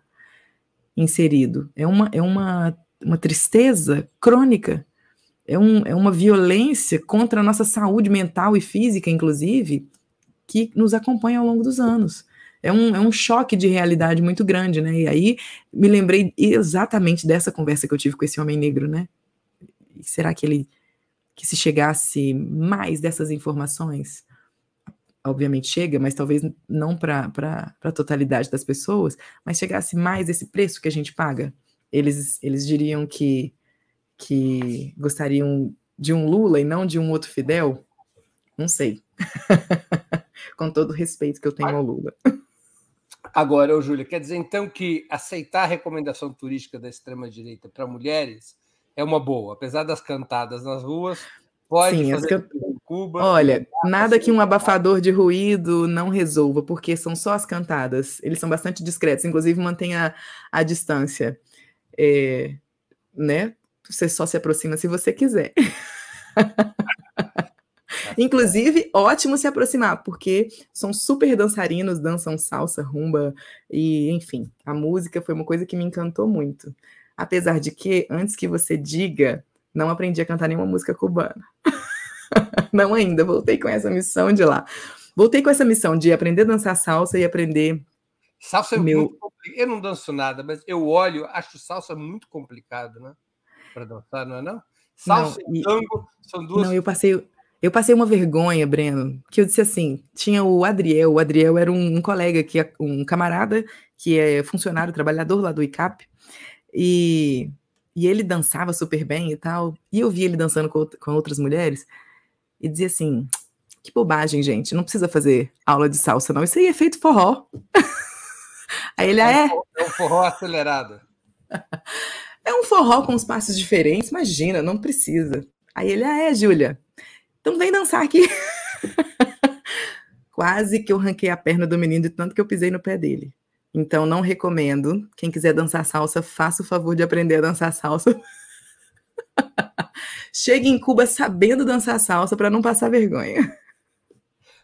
inserido. É uma, é uma, uma tristeza crônica é, um, é uma violência contra a nossa saúde mental e física, inclusive, que nos acompanha ao longo dos anos. É um, é um choque de realidade muito grande, né? E aí me lembrei exatamente dessa conversa que eu tive com esse homem negro, né? será que ele que se chegasse mais dessas informações, obviamente chega, mas talvez não para a totalidade das pessoas, mas chegasse mais esse preço que a gente paga, eles, eles diriam que, que gostariam de um Lula e não de um outro Fidel? Não sei. Com todo o respeito que eu tenho ao Lula. Agora, ô Júlia, quer dizer então que aceitar a recomendação turística da extrema-direita para mulheres é uma boa, apesar das cantadas nas ruas, pode Sim, fazer eu... em Cuba. Olha, nada que um abafador de ruído não resolva, porque são só as cantadas. Eles são bastante discretos, inclusive mantém a, a distância. É, né? Você só se aproxima se você quiser. Inclusive, ótimo se aproximar, porque são super dançarinos, dançam salsa, rumba, e enfim, a música foi uma coisa que me encantou muito. Apesar de que, antes que você diga, não aprendi a cantar nenhuma música cubana. não ainda, voltei com essa missão de lá. Voltei com essa missão de aprender a dançar salsa e aprender. Salsa é meu... muito complicado. Eu não danço nada, mas eu olho, acho salsa muito complicado, né? Para dançar, não é não? Salsa não, e tango são duas. Não, eu passei, eu passei uma vergonha, Breno, que eu disse assim: tinha o Adriel, o Adriel era um, um colega, que é um camarada que é funcionário, trabalhador lá do ICAP, e, e ele dançava super bem e tal. E eu vi ele dançando com, com outras mulheres e dizia assim: que bobagem, gente, não precisa fazer aula de salsa, não. Isso aí é feito forró. aí ele, ah, é. É um forró acelerado. É um forró com os passos diferentes, imagina, não precisa. Aí ele, ah, é, Júlia. Então vem dançar aqui. Quase que eu ranquei a perna do menino de tanto que eu pisei no pé dele. Então, não recomendo. Quem quiser dançar salsa, faça o favor de aprender a dançar salsa. Chegue em Cuba sabendo dançar salsa para não passar vergonha.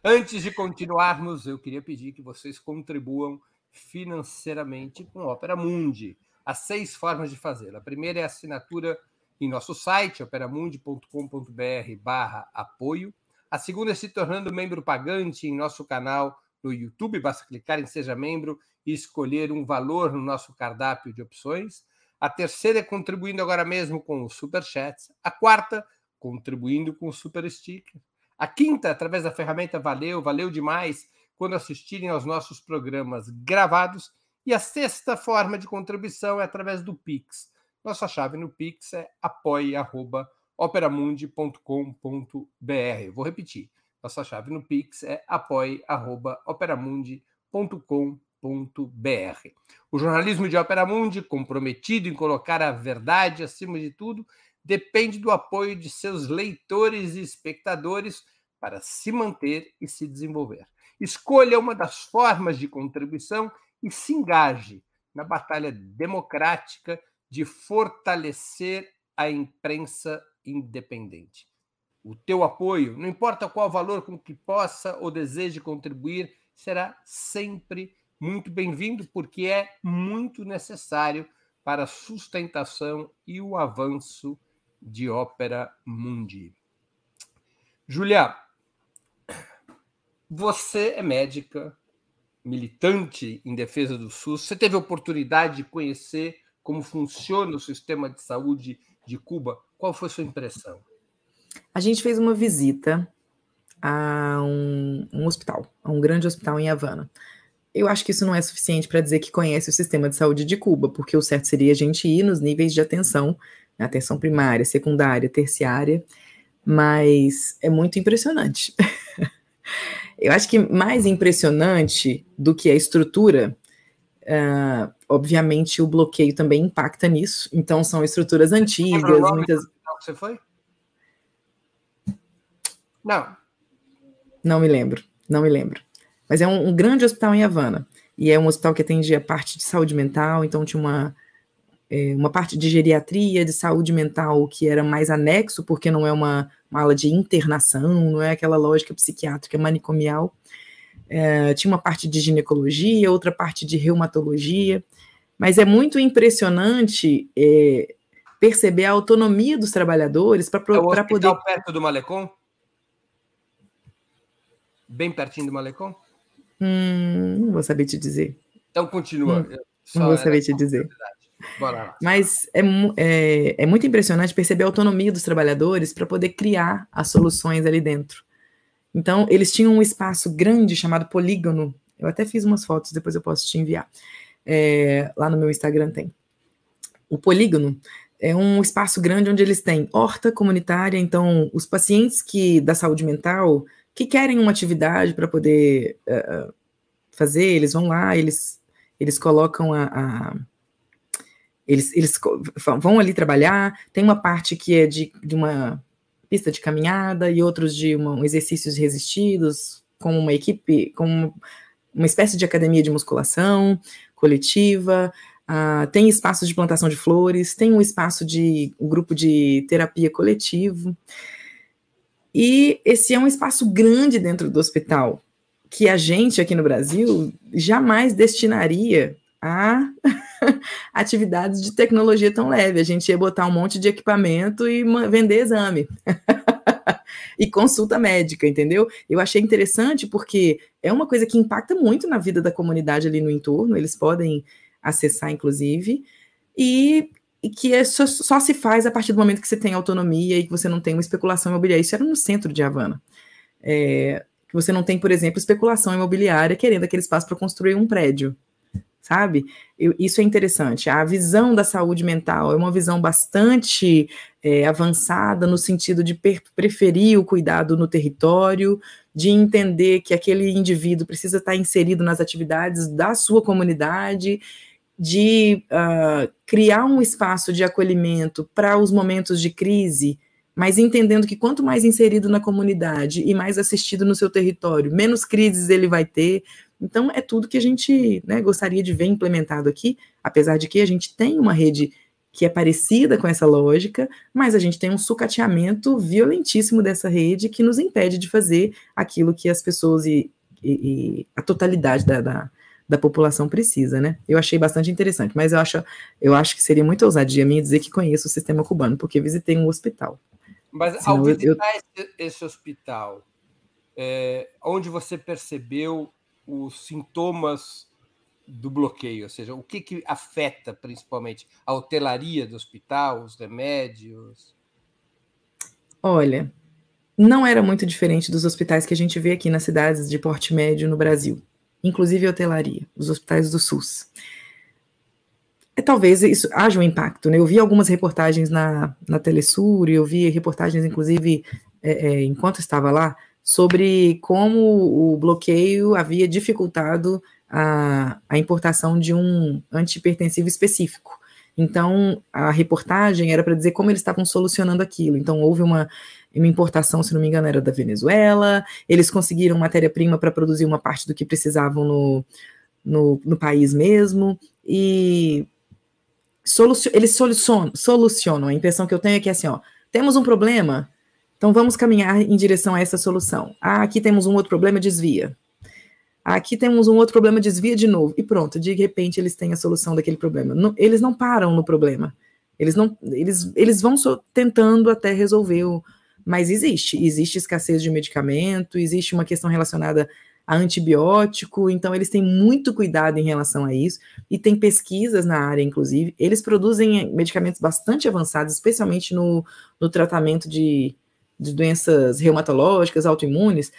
Antes de continuarmos, eu queria pedir que vocês contribuam financeiramente com Opera Mundi. Há seis formas de fazer. A primeira é a assinatura em nosso site, operamundi.com.br barra apoio. A segunda é se tornando membro pagante em nosso canal no YouTube, basta clicar em Seja Membro e escolher um valor no nosso cardápio de opções. A terceira é contribuindo agora mesmo com o Super Chats. A quarta, contribuindo com o Super Sticker. A quinta, através da ferramenta Valeu, valeu demais quando assistirem aos nossos programas gravados. E a sexta forma de contribuição é através do Pix. Nossa chave no Pix é apoie.operamundi.com.br. Vou repetir. Nossa chave no Pix é apoie.operamundi.com.br. O jornalismo de Opera Mundi, comprometido em colocar a verdade acima de tudo, depende do apoio de seus leitores e espectadores para se manter e se desenvolver. Escolha uma das formas de contribuição e se engaje na batalha democrática de fortalecer a imprensa independente. O teu apoio, não importa qual valor com que possa ou deseje contribuir, será sempre muito bem-vindo, porque é muito necessário para a sustentação e o avanço de Ópera Mundi. Julia, você é médica, militante em defesa do SUS. Você teve a oportunidade de conhecer como funciona o sistema de saúde de Cuba. Qual foi sua impressão? A gente fez uma visita a um, um hospital, a um grande hospital em Havana. Eu acho que isso não é suficiente para dizer que conhece o sistema de saúde de Cuba, porque o certo seria a gente ir nos níveis de atenção, né, atenção primária, secundária, terciária, mas é muito impressionante. Eu acho que mais impressionante do que a estrutura, uh, obviamente o bloqueio também impacta nisso. Então são estruturas antigas, muitas. Você foi? Não. Não me lembro, não me lembro. Mas é um, um, grande hospital em Havana. E é um hospital que atendia parte de saúde mental, então tinha uma, é, uma parte de geriatria, de saúde mental, que era mais anexo, porque não é uma, uma ala de internação, não é aquela lógica psiquiátrica manicomial. É, tinha uma parte de ginecologia, outra parte de reumatologia. Mas é muito impressionante é, perceber a autonomia dos trabalhadores para é poder. perto do Malecon? Bem pertinho do Malecon? Hum, não vou saber te dizer. Então continua. Hum, não vou saber te dizer. Mas é, é, é muito impressionante perceber a autonomia dos trabalhadores para poder criar as soluções ali dentro. Então, eles tinham um espaço grande chamado polígono. Eu até fiz umas fotos, depois eu posso te enviar. É, lá no meu Instagram tem. O polígono é um espaço grande onde eles têm horta comunitária, então os pacientes que da saúde mental que querem uma atividade para poder uh, fazer, eles vão lá, eles, eles colocam a, a eles, eles vão ali trabalhar, tem uma parte que é de, de uma pista de caminhada e outros de uma, um exercícios resistidos, com uma equipe, com uma espécie de academia de musculação coletiva, uh, tem espaços de plantação de flores, tem um espaço de um grupo de terapia coletivo. E esse é um espaço grande dentro do hospital, que a gente aqui no Brasil jamais destinaria a atividades de tecnologia tão leve. A gente ia botar um monte de equipamento e vender exame. e consulta médica, entendeu? Eu achei interessante porque é uma coisa que impacta muito na vida da comunidade ali no entorno, eles podem acessar, inclusive, e, e que é só, só, se faz a partir do momento que você tem autonomia e que você não tem uma especulação imobiliária. Isso era no centro de Havana. É, que você não tem, por exemplo, especulação imobiliária querendo aquele espaço para construir um prédio sabe? Eu, isso é interessante. A visão da saúde mental é uma visão bastante é, avançada no sentido de preferir o cuidado no território, de entender que aquele indivíduo precisa estar inserido nas atividades da sua comunidade, de uh, criar um espaço de acolhimento para os momentos de crise, mas entendendo que quanto mais inserido na comunidade e mais assistido no seu território, menos crises ele vai ter, então, é tudo que a gente né, gostaria de ver implementado aqui, apesar de que a gente tem uma rede que é parecida com essa lógica, mas a gente tem um sucateamento violentíssimo dessa rede que nos impede de fazer aquilo que as pessoas e, e, e a totalidade da, da, da, população precisa, né? Eu achei bastante interessante, mas eu acho, eu acho que seria muito ousadia minha dizer que conheço o sistema cubano, porque visitei um hospital. Mas Senão ao visitar eu. Esse, esse, hospital, é, onde você percebeu os sintomas do bloqueio, ou seja, o que, que afeta principalmente a hotelaria do hospital, os remédios? Olha, não era muito diferente dos hospitais que a gente vê aqui nas cidades de porte médio no Brasil, inclusive hotelaria, os hospitais do SUS. É, talvez isso haja um impacto, né? Eu vi algumas reportagens na, na Telesur, eu vi reportagens, inclusive, é, é, enquanto estava lá, sobre como o bloqueio havia dificultado a, a importação de um antipertensivo específico. Então, a reportagem era para dizer como eles estavam solucionando aquilo. Então, houve uma, uma importação, se não me engano, era da Venezuela, eles conseguiram matéria-prima para produzir uma parte do que precisavam no, no, no país mesmo, e eles solucionam, solucionam. A impressão que eu tenho é que, assim, ó, temos um problema, então vamos caminhar em direção a essa solução. Ah, aqui temos um outro problema, desvia. Aqui temos um outro problema, desvia de novo. E pronto, de repente eles têm a solução daquele problema. Não, eles não param no problema. Eles não, eles, eles vão só tentando até resolver o, mas existe, existe escassez de medicamento, existe uma questão relacionada a antibiótico, então eles têm muito cuidado em relação a isso, e tem pesquisas na área, inclusive, eles produzem medicamentos bastante avançados, especialmente no, no tratamento de de doenças reumatológicas, autoimunes,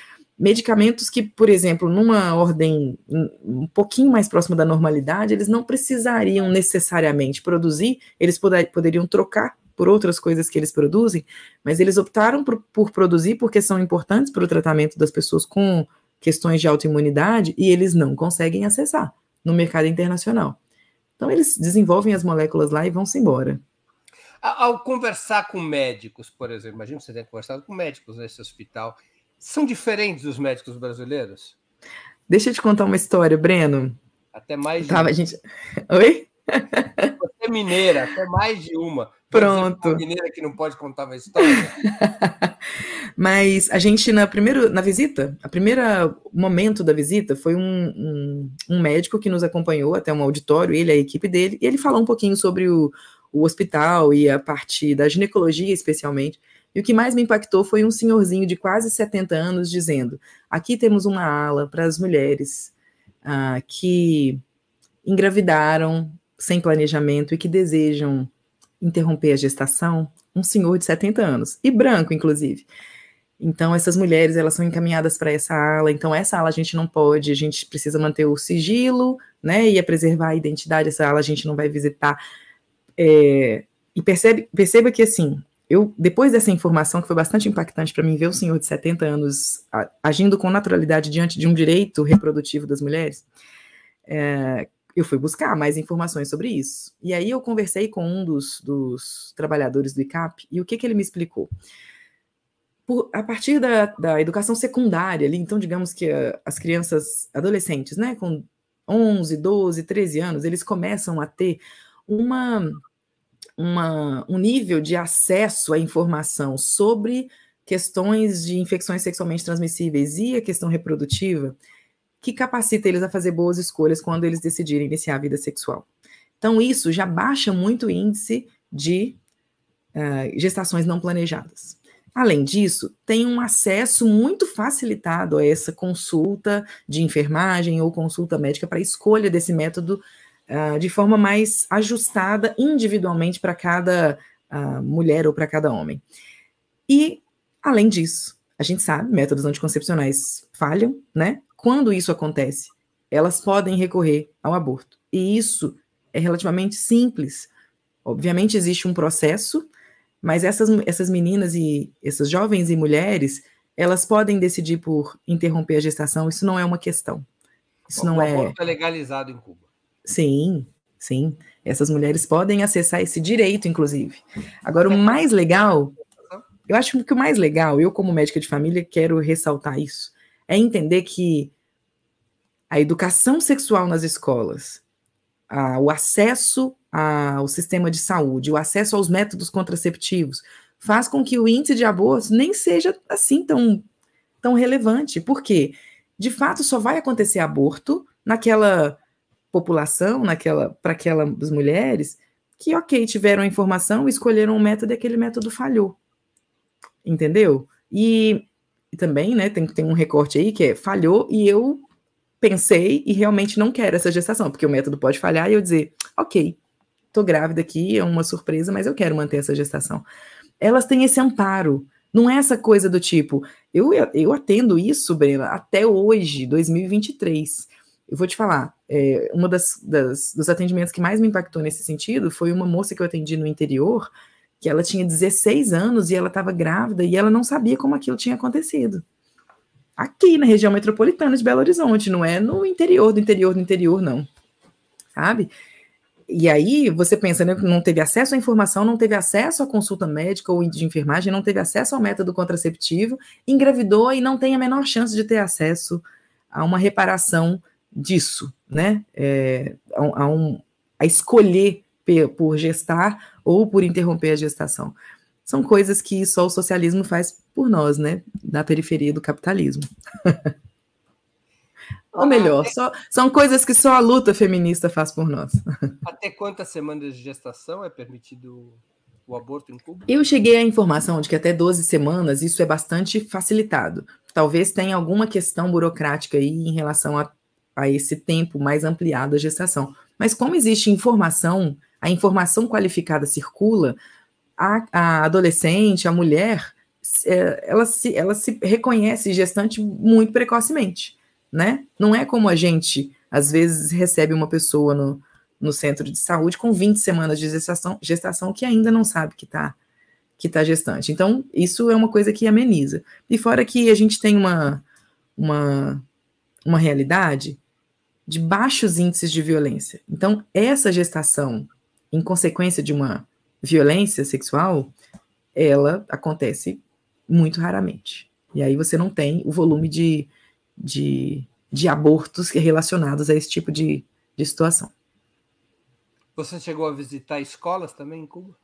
medicamentos que, por exemplo, numa ordem um pouquinho mais próxima da normalidade, eles não precisariam necessariamente produzir, eles poder, poderiam trocar por outras coisas que eles produzem, mas eles optaram por, por produzir porque são importantes para o tratamento das pessoas com questões de autoimunidade e eles não conseguem acessar no mercado internacional. Então, eles desenvolvem as moléculas lá e vão-se embora. Ao conversar com médicos, por exemplo, imagina que você tenha conversado com médicos nesse hospital, são diferentes dos médicos brasileiros? Deixa eu te contar uma história, Breno. Até mais de Tava, uma. Gente... Oi? Você é mineira, até mais de uma. Pronto. Uma mineira que não pode contar uma história. Mas a gente, na primeira na visita, a primeira momento da visita foi um, um, um médico que nos acompanhou até um auditório, ele, a equipe dele, e ele falou um pouquinho sobre o, o hospital e a parte da ginecologia, especialmente. E o que mais me impactou foi um senhorzinho de quase 70 anos dizendo: aqui temos uma ala para as mulheres ah, que engravidaram sem planejamento e que desejam interromper a gestação. Um senhor de 70 anos, e branco, inclusive. Então, essas mulheres, elas são encaminhadas para essa ala. Então, essa ala a gente não pode, a gente precisa manter o sigilo, né, e preservar a identidade. Essa ala a gente não vai visitar. É, e percebe, perceba que, assim, eu, depois dessa informação, que foi bastante impactante para mim, ver o senhor de 70 anos agindo com naturalidade diante de um direito reprodutivo das mulheres, é, eu fui buscar mais informações sobre isso. E aí eu conversei com um dos, dos trabalhadores do ICAP, e o que, que ele me explicou? Por, a partir da, da educação secundária, ali, então digamos que a, as crianças, adolescentes, né, com 11, 12, 13 anos, eles começam a ter uma uma, um nível de acesso à informação sobre questões de infecções sexualmente transmissíveis e a questão reprodutiva que capacita eles a fazer boas escolhas quando eles decidirem iniciar a vida sexual. Então, isso já baixa muito o índice de uh, gestações não planejadas. Além disso, tem um acesso muito facilitado a essa consulta de enfermagem ou consulta médica para escolha desse método uh, de forma mais ajustada individualmente para cada uh, mulher ou para cada homem. E, além disso, a gente sabe, métodos anticoncepcionais falham, né? Quando isso acontece, elas podem recorrer ao aborto. E isso é relativamente simples. Obviamente existe um processo, mas essas, essas meninas e essas jovens e mulheres, elas podem decidir por interromper a gestação, isso não é uma questão. Isso o não é. O aborto é legalizado em Cuba. Sim, sim. Essas mulheres podem acessar esse direito, inclusive. Agora, o mais legal, eu acho que o mais legal, eu como médica de família quero ressaltar isso, é entender que a educação sexual nas escolas, a, o acesso ao sistema de saúde, o acesso aos métodos contraceptivos, faz com que o índice de aborto nem seja assim tão, tão relevante. Por quê? De fato, só vai acontecer aborto naquela população, naquela para aquelas mulheres que, ok, tiveram a informação, escolheram um método e aquele método falhou. Entendeu? E, e também, né, tem, tem um recorte aí que é falhou e eu pensei e realmente não quero essa gestação, porque o método pode falhar e eu dizer, ok, tô grávida aqui, é uma surpresa, mas eu quero manter essa gestação. Elas têm esse amparo. Não é essa coisa do tipo, eu, eu atendo isso, Brena, até hoje, 2023. Eu vou te falar, é, uma das, das, dos atendimentos que mais me impactou nesse sentido foi uma moça que eu atendi no interior, que ela tinha 16 anos e ela estava grávida e ela não sabia como aquilo tinha acontecido. Aqui na região metropolitana de Belo Horizonte, não é no interior do interior do interior, não. Sabe? E aí você pensa, né, não teve acesso à informação, não teve acesso à consulta médica ou de enfermagem, não teve acesso ao método contraceptivo, engravidou e não tem a menor chance de ter acesso a uma reparação disso, né? É, a, a, um, a escolher por gestar ou por interromper a gestação. São coisas que só o socialismo faz por nós, né? Da periferia do capitalismo. Ou melhor, só, são coisas que só a luta feminista faz por nós. Até quantas semanas de gestação é permitido o aborto em Cuba? Eu cheguei à informação de que até 12 semanas isso é bastante facilitado. Talvez tenha alguma questão burocrática aí em relação a a esse tempo mais ampliado da gestação. Mas como existe informação, a informação qualificada circula, a, a adolescente, a mulher, é, ela se, ela se reconhece gestante muito precocemente, né? Não é como a gente, às vezes, recebe uma pessoa no, no centro de saúde com 20 semanas de gestação, gestação que ainda não sabe que está que tá gestante. Então, isso é uma coisa que ameniza. E fora que a gente tem uma, uma, uma realidade de baixos índices de violência. Então, essa gestação, em consequência de uma violência sexual, ela acontece muito raramente. E aí você não tem o volume de, de, de abortos relacionados a esse tipo de, de situação. Você chegou a visitar escolas também em Cuba?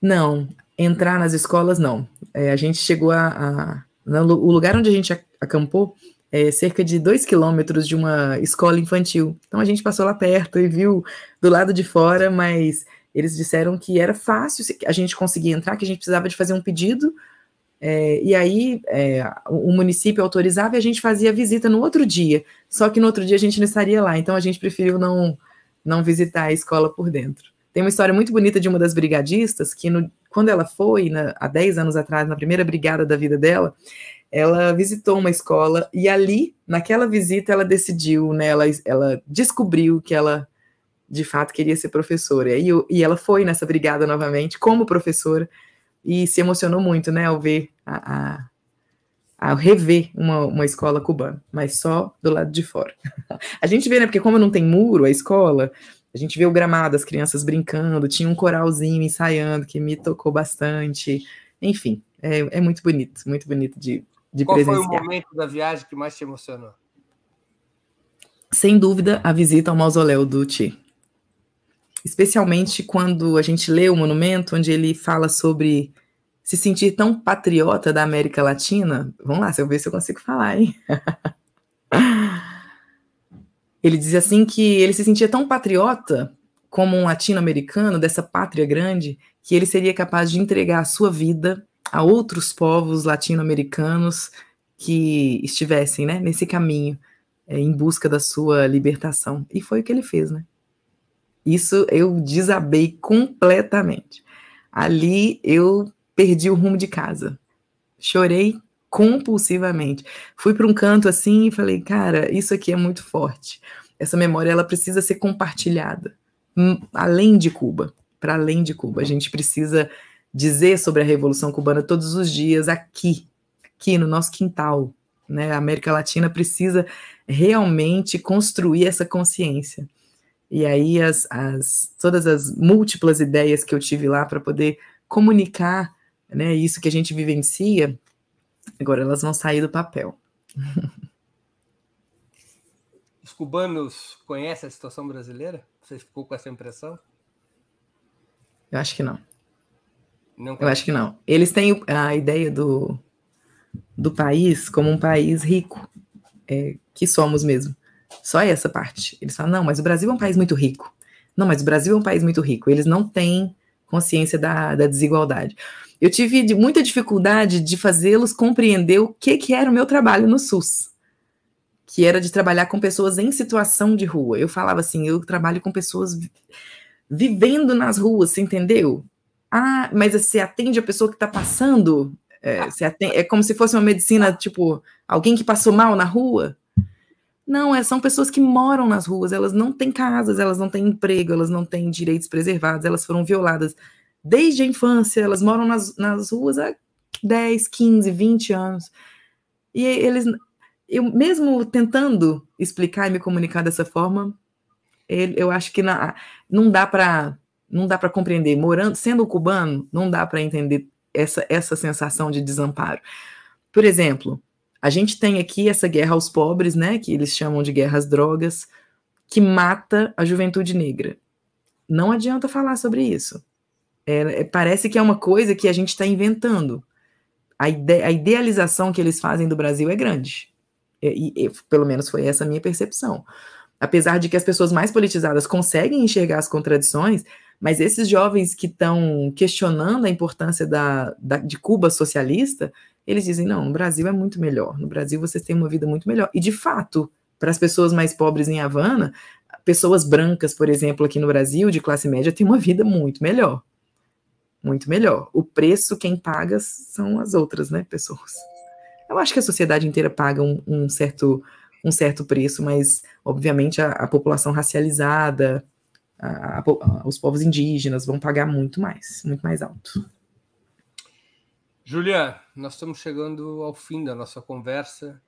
Não, entrar nas escolas não. É, a gente chegou a, a, no, o lugar onde a gente acampou é, cerca de dois quilômetros de uma escola infantil. Então a gente passou lá perto e viu do lado de fora, mas eles disseram que era fácil a gente conseguir entrar, que a gente precisava de fazer um pedido, é, e aí é, o município autorizava e a gente fazia visita no outro dia. Só que no outro dia a gente não estaria lá, então a gente preferiu não, não visitar a escola por dentro. Tem uma história muito bonita de uma das brigadistas que, no, quando ela foi, na, há 10 anos atrás, na primeira brigada da vida dela, ela visitou uma escola e ali, naquela visita, ela decidiu, né, ela, ela descobriu que ela de fato queria ser professora. E, e ela foi nessa brigada novamente como professora e se emocionou muito, né, ao ver, a, a, ao rever uma, uma escola cubana, mas só do lado de fora. a gente vê, né, porque como não tem muro a escola, a gente vê o gramado, as crianças brincando, tinha um coralzinho ensaiando que me tocou bastante. Enfim, é, é muito bonito, muito bonito de, de Qual presenciar. foi o momento da viagem que mais te emocionou? Sem dúvida, a visita ao mausoléu do Che especialmente quando a gente lê o monumento, onde ele fala sobre se sentir tão patriota da América Latina. Vamos lá, se eu ver se eu consigo falar, hein? ele diz assim que ele se sentia tão patriota como um latino-americano dessa pátria grande que ele seria capaz de entregar a sua vida a outros povos latino-americanos que estivessem né, nesse caminho é, em busca da sua libertação. E foi o que ele fez, né? Isso eu desabei completamente. Ali eu perdi o rumo de casa. Chorei compulsivamente. Fui para um canto assim e falei, cara, isso aqui é muito forte. Essa memória ela precisa ser compartilhada, hum, além de Cuba, para além de Cuba. A gente precisa dizer sobre a Revolução Cubana todos os dias aqui, aqui no nosso quintal. Né? A América Latina precisa realmente construir essa consciência. E aí as, as, todas as múltiplas ideias que eu tive lá para poder comunicar né, isso que a gente vivencia, agora elas vão sair do papel. Os cubanos conhecem a situação brasileira? Você ficou com essa impressão? Eu acho que não. Não eu acho que não. Eles têm a ideia do, do país como um país rico, é, que somos mesmo. Só essa parte. Eles falam, não, mas o Brasil é um país muito rico. Não, mas o Brasil é um país muito rico. Eles não têm consciência da, da desigualdade. Eu tive muita dificuldade de fazê-los compreender o que, que era o meu trabalho no SUS, que era de trabalhar com pessoas em situação de rua. Eu falava assim, eu trabalho com pessoas vivendo nas ruas, entendeu? Ah, mas você atende a pessoa que está passando? É, atende, é como se fosse uma medicina, tipo, alguém que passou mal na rua? Não, é, são pessoas que moram nas ruas, elas não têm casas, elas não têm emprego, elas não têm direitos preservados, elas foram violadas desde a infância, elas moram nas, nas ruas há 10, 15, 20 anos. E eles, eu mesmo tentando explicar e me comunicar dessa forma, eu acho que na, não dá para não dá para compreender. Morando, sendo cubano, não dá para entender essa, essa sensação de desamparo. Por exemplo, a gente tem aqui essa guerra aos pobres, né, que eles chamam de guerra às drogas, que mata a juventude negra. Não adianta falar sobre isso. É, é, parece que é uma coisa que a gente está inventando. A, ide a, idealização que eles fazem do Brasil é grande. E, e, pelo menos foi essa a minha percepção. Apesar de que as pessoas mais politizadas conseguem enxergar as contradições, mas esses jovens que estão questionando a importância da, da, de Cuba socialista eles dizem: não, no Brasil é muito melhor. No Brasil vocês têm uma vida muito melhor. E de fato, para as pessoas mais pobres em Havana, pessoas brancas, por exemplo, aqui no Brasil, de classe média, têm uma vida muito melhor. Muito melhor. O preço quem paga são as outras, né, pessoas. Eu acho que a sociedade inteira paga um, um certo um certo preço, mas obviamente a, a população racializada, a, a, os povos indígenas vão pagar muito mais, muito mais alto. Julian, nós estamos chegando ao fim da nossa conversa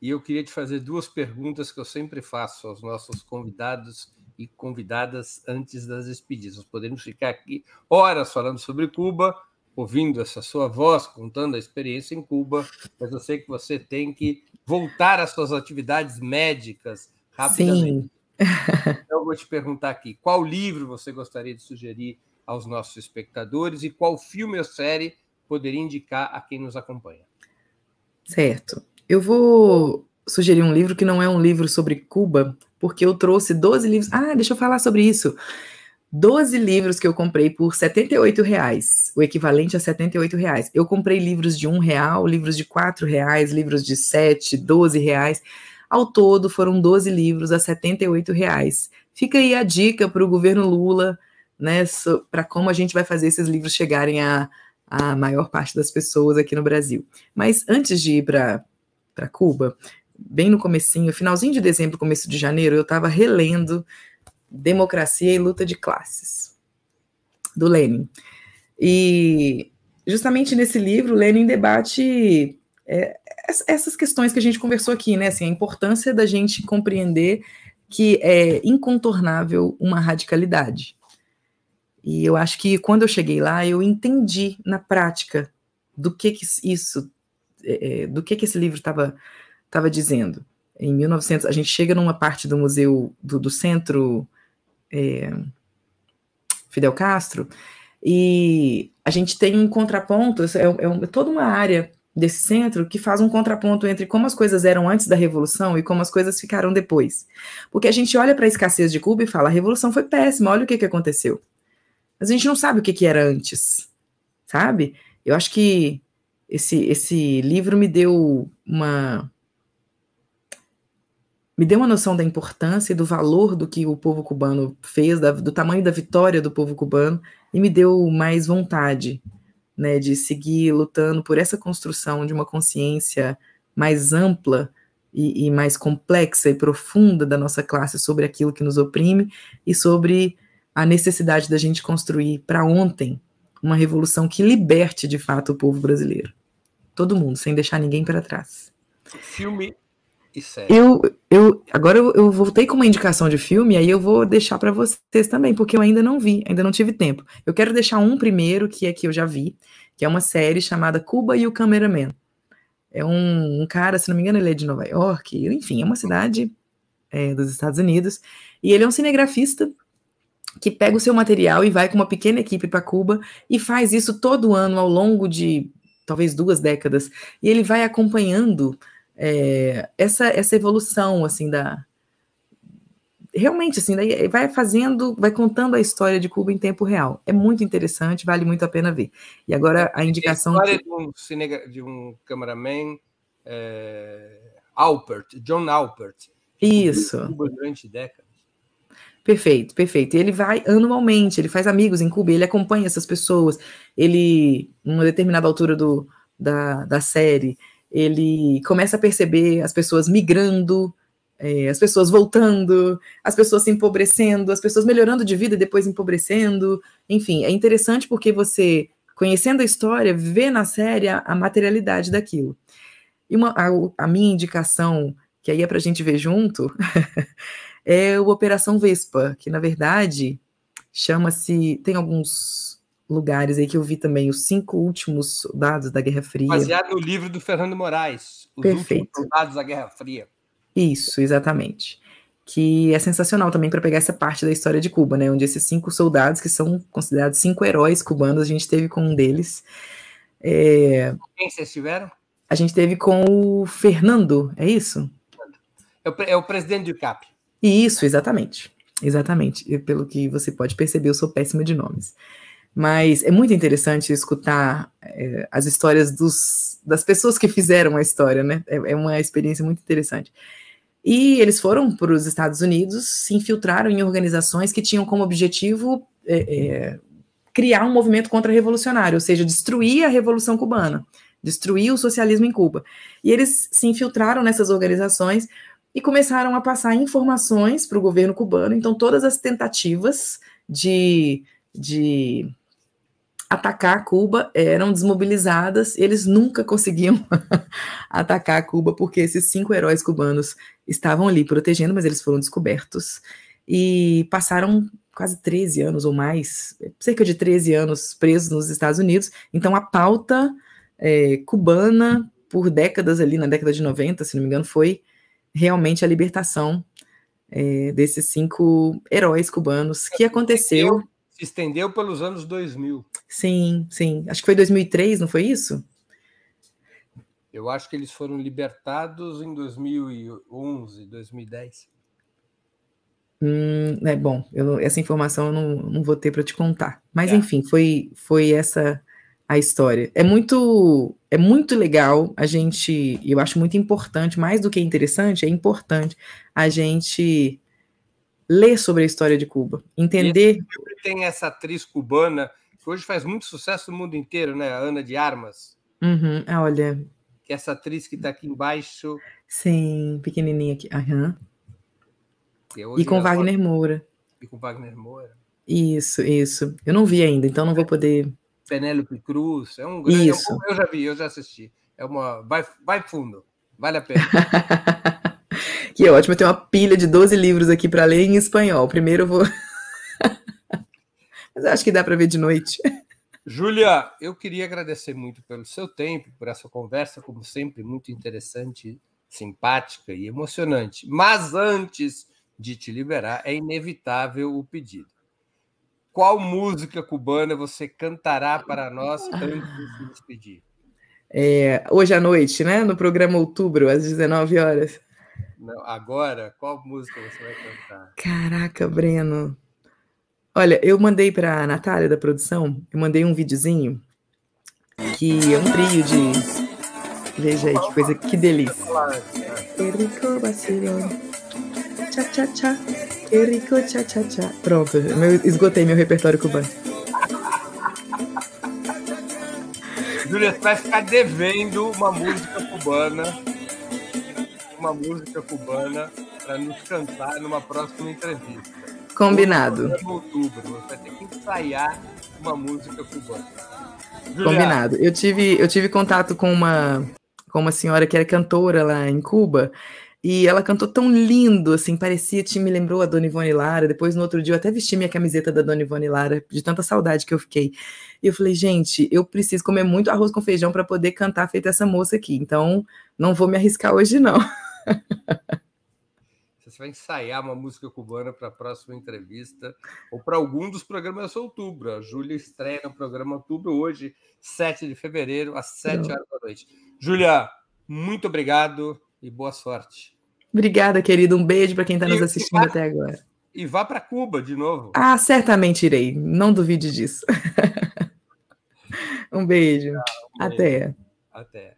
e eu queria te fazer duas perguntas que eu sempre faço aos nossos convidados e convidadas antes das despedidas. Nós podemos ficar aqui horas falando sobre Cuba, ouvindo essa sua voz, contando a experiência em Cuba, mas eu sei que você tem que voltar às suas atividades médicas rapidamente. Sim. Então, eu vou te perguntar aqui: qual livro você gostaria de sugerir aos nossos espectadores e qual filme ou série poderia indicar a quem nos acompanha? Certo. Eu vou sugerir um livro que não é um livro sobre Cuba, porque eu trouxe 12 livros. Ah, deixa eu falar sobre isso. 12 livros que eu comprei por 78 reais, o equivalente a 78 reais. Eu comprei livros de um real, livros de quatro reais, livros de 7, 12 reais. Ao todo, foram 12 livros a 78 reais. Fica aí a dica para o governo Lula, né, para como a gente vai fazer esses livros chegarem a maior parte das pessoas aqui no Brasil. Mas antes de ir para Cuba, bem no comecinho, finalzinho de dezembro, começo de janeiro, eu estava relendo Democracia e Luta de Classes, do Lenin. E justamente nesse livro, Lenin debate é, essas questões que a gente conversou aqui, né? Assim, a importância da gente compreender que é incontornável uma radicalidade. E eu acho que quando eu cheguei lá, eu entendi na prática do que, que isso, é, é do que, que esse livro estava dizendo. Em 1900, a gente chega numa parte do museu do, do centro é, Fidel Castro, e a gente tem um contraponto, é, é, é toda uma área desse centro que faz um contraponto entre como as coisas eram antes da Revolução e como as coisas ficaram depois. Porque a gente olha para a escassez de Cuba e fala, a Revolução foi péssima, olha o que, que aconteceu. Mas a gente não sabe o que, que era antes, sabe? Eu acho que esse, esse livro me deu uma me deu uma noção da importância e do valor do que o povo cubano fez, da, do tamanho da vitória do povo cubano, e me deu mais vontade né, de seguir lutando por essa construção de uma consciência mais ampla e, e mais complexa e profunda da nossa classe sobre aquilo que nos oprime e sobre a necessidade da gente construir para ontem uma revolução que liberte de fato o povo brasileiro. Todo mundo, sem deixar ninguém para trás. Filme. Eu, eu, agora eu, eu voltei com uma indicação de filme, aí eu vou deixar para vocês também, porque eu ainda não vi, ainda não tive tempo. Eu quero deixar um primeiro, que é que eu já vi, que é uma série chamada Cuba e o Cameraman. É um, um cara, se não me engano, ele é de Nova York, enfim, é uma cidade é, dos Estados Unidos, e ele é um cinegrafista que pega o seu material e vai com uma pequena equipe para Cuba e faz isso todo ano ao longo de talvez duas décadas, e ele vai acompanhando é, essa, essa evolução, assim, da... Realmente, assim, daí vai fazendo, vai contando a história de Cuba em tempo real. É muito interessante, vale muito a pena ver. E agora a indicação... A história que... de, um cine, de um cameraman, é, Alpert, John Alpert. Isso. Cuba durante décadas. Perfeito, perfeito. E ele vai anualmente, ele faz amigos em Cuba, ele acompanha essas pessoas. Ele, numa determinada altura do, da, da série, ele começa a perceber as pessoas migrando, é, as pessoas voltando, as pessoas se empobrecendo, as pessoas melhorando de vida e depois empobrecendo. Enfim, é interessante porque você, conhecendo a história, vê na série a, materialidade daquilo. E uma, a, a, minha indicação, que aí é para a gente ver junto, é o Operação Vespa, que na verdade chama-se. Tem alguns lugares aí que eu vi também os cinco últimos soldados da Guerra Fria. Baseado no livro do Fernando Moraes, Os Perfeito. Últimos Soldados da Guerra Fria. Isso, exatamente. Que é sensacional também para pegar essa parte da história de Cuba, né? Onde esses cinco soldados, que são considerados cinco heróis cubanos, a gente teve com um deles. É... Quem vocês tiveram? A gente teve com o Fernando, é isso? É o, é o presidente do CAP. Isso, exatamente. Exatamente. E pelo que você pode perceber, eu sou péssima de nomes. Mas é muito interessante escutar é, as histórias dos, das pessoas que fizeram a história, né? É, é uma experiência muito interessante. E eles foram para os Estados Unidos, se infiltraram em organizações que tinham como objetivo é, é, criar um movimento contra-revolucionário, ou seja, destruir a Revolução Cubana, destruir o socialismo em Cuba. E eles se infiltraram nessas organizações e começaram a passar informações para o governo cubano. Então, todas as tentativas de, de atacar Cuba eram desmobilizadas, eles nunca conseguiam atacar Cuba, porque esses cinco heróis cubanos estavam ali protegendo, mas eles foram descobertos e passaram quase 13 anos ou mais, cerca de 13 anos presos nos Estados Unidos. Então a pauta é, cubana, por décadas ali, na década de 90, se não me engano, foi realmente a libertação é, desses cinco heróis cubanos, que aconteceu se estendeu pelos anos 2000. Sim, sim. Acho que foi 2003, não foi isso? Eu acho que eles foram libertados em 2011, 2010. Hum, é bom, eu, essa informação eu não, não vou ter para te contar. Mas é. enfim, foi, foi essa a história. É muito é muito legal a gente, eu acho muito importante, mais do que interessante, é importante a gente ler sobre a história de Cuba, entender. E tem essa atriz cubana que hoje faz muito sucesso no mundo inteiro, né? A Ana de Armas. Uhum, olha. Que é essa atriz que está aqui embaixo. Sim, pequenininha aqui. Uhum. E com Wagner pode... Moura. E com Wagner Moura. Isso, isso. Eu não vi ainda, então não vou poder. Penélope Cruz. É um grande. Isso. É um... eu já vi, eu já assisti. É uma. Vai, vai fundo. Vale a pena. que ótimo. Eu tenho uma pilha de 12 livros aqui para ler em espanhol. Primeiro eu vou. Mas acho que dá para ver de noite. Júlia, eu queria agradecer muito pelo seu tempo, por essa conversa, como sempre, muito interessante, simpática e emocionante. Mas antes de te liberar, é inevitável o pedido. Qual música cubana você cantará para nós antes de se despedir? É, hoje à noite, né? No programa Outubro, às 19 horas. Não, agora, qual música você vai cantar? Caraca, Breno. Olha, eu mandei para a Natália da produção, eu mandei um videozinho que é um trio de. Veja aí que coisa, que delícia. Tchá, tchá, tchá. Enrico, tchá, tchá, tchá. Pronto, eu esgotei meu repertório cubano. Júlia, você vai ficar devendo uma música cubana. Uma música cubana para nos cantar numa próxima entrevista. Combinado. Em outubro, você vai ter que ensaiar uma música cubana. Combinado. Eu tive, eu tive contato com uma, com uma senhora que era cantora lá em Cuba. E ela cantou tão lindo, assim, parecia, te me lembrou a Dona Ivone Lara. Depois, no outro dia, eu até vesti minha camiseta da Dona Ivone Lara, de tanta saudade que eu fiquei. E eu falei, gente, eu preciso comer muito arroz com feijão para poder cantar feita essa moça aqui. Então, não vou me arriscar hoje, não. Você vai ensaiar uma música cubana para a próxima entrevista ou para algum dos programas de outubro. A Júlia estreia no programa Outubro hoje, 7 de fevereiro, às 7 horas da noite. Júlia, muito obrigado e boa sorte. Obrigada, querido. Um beijo para quem está nos assistindo até agora. E vá para Cuba de novo. Ah, certamente irei. Não duvide disso. um beijo. Ah, um beijo. Até. Até.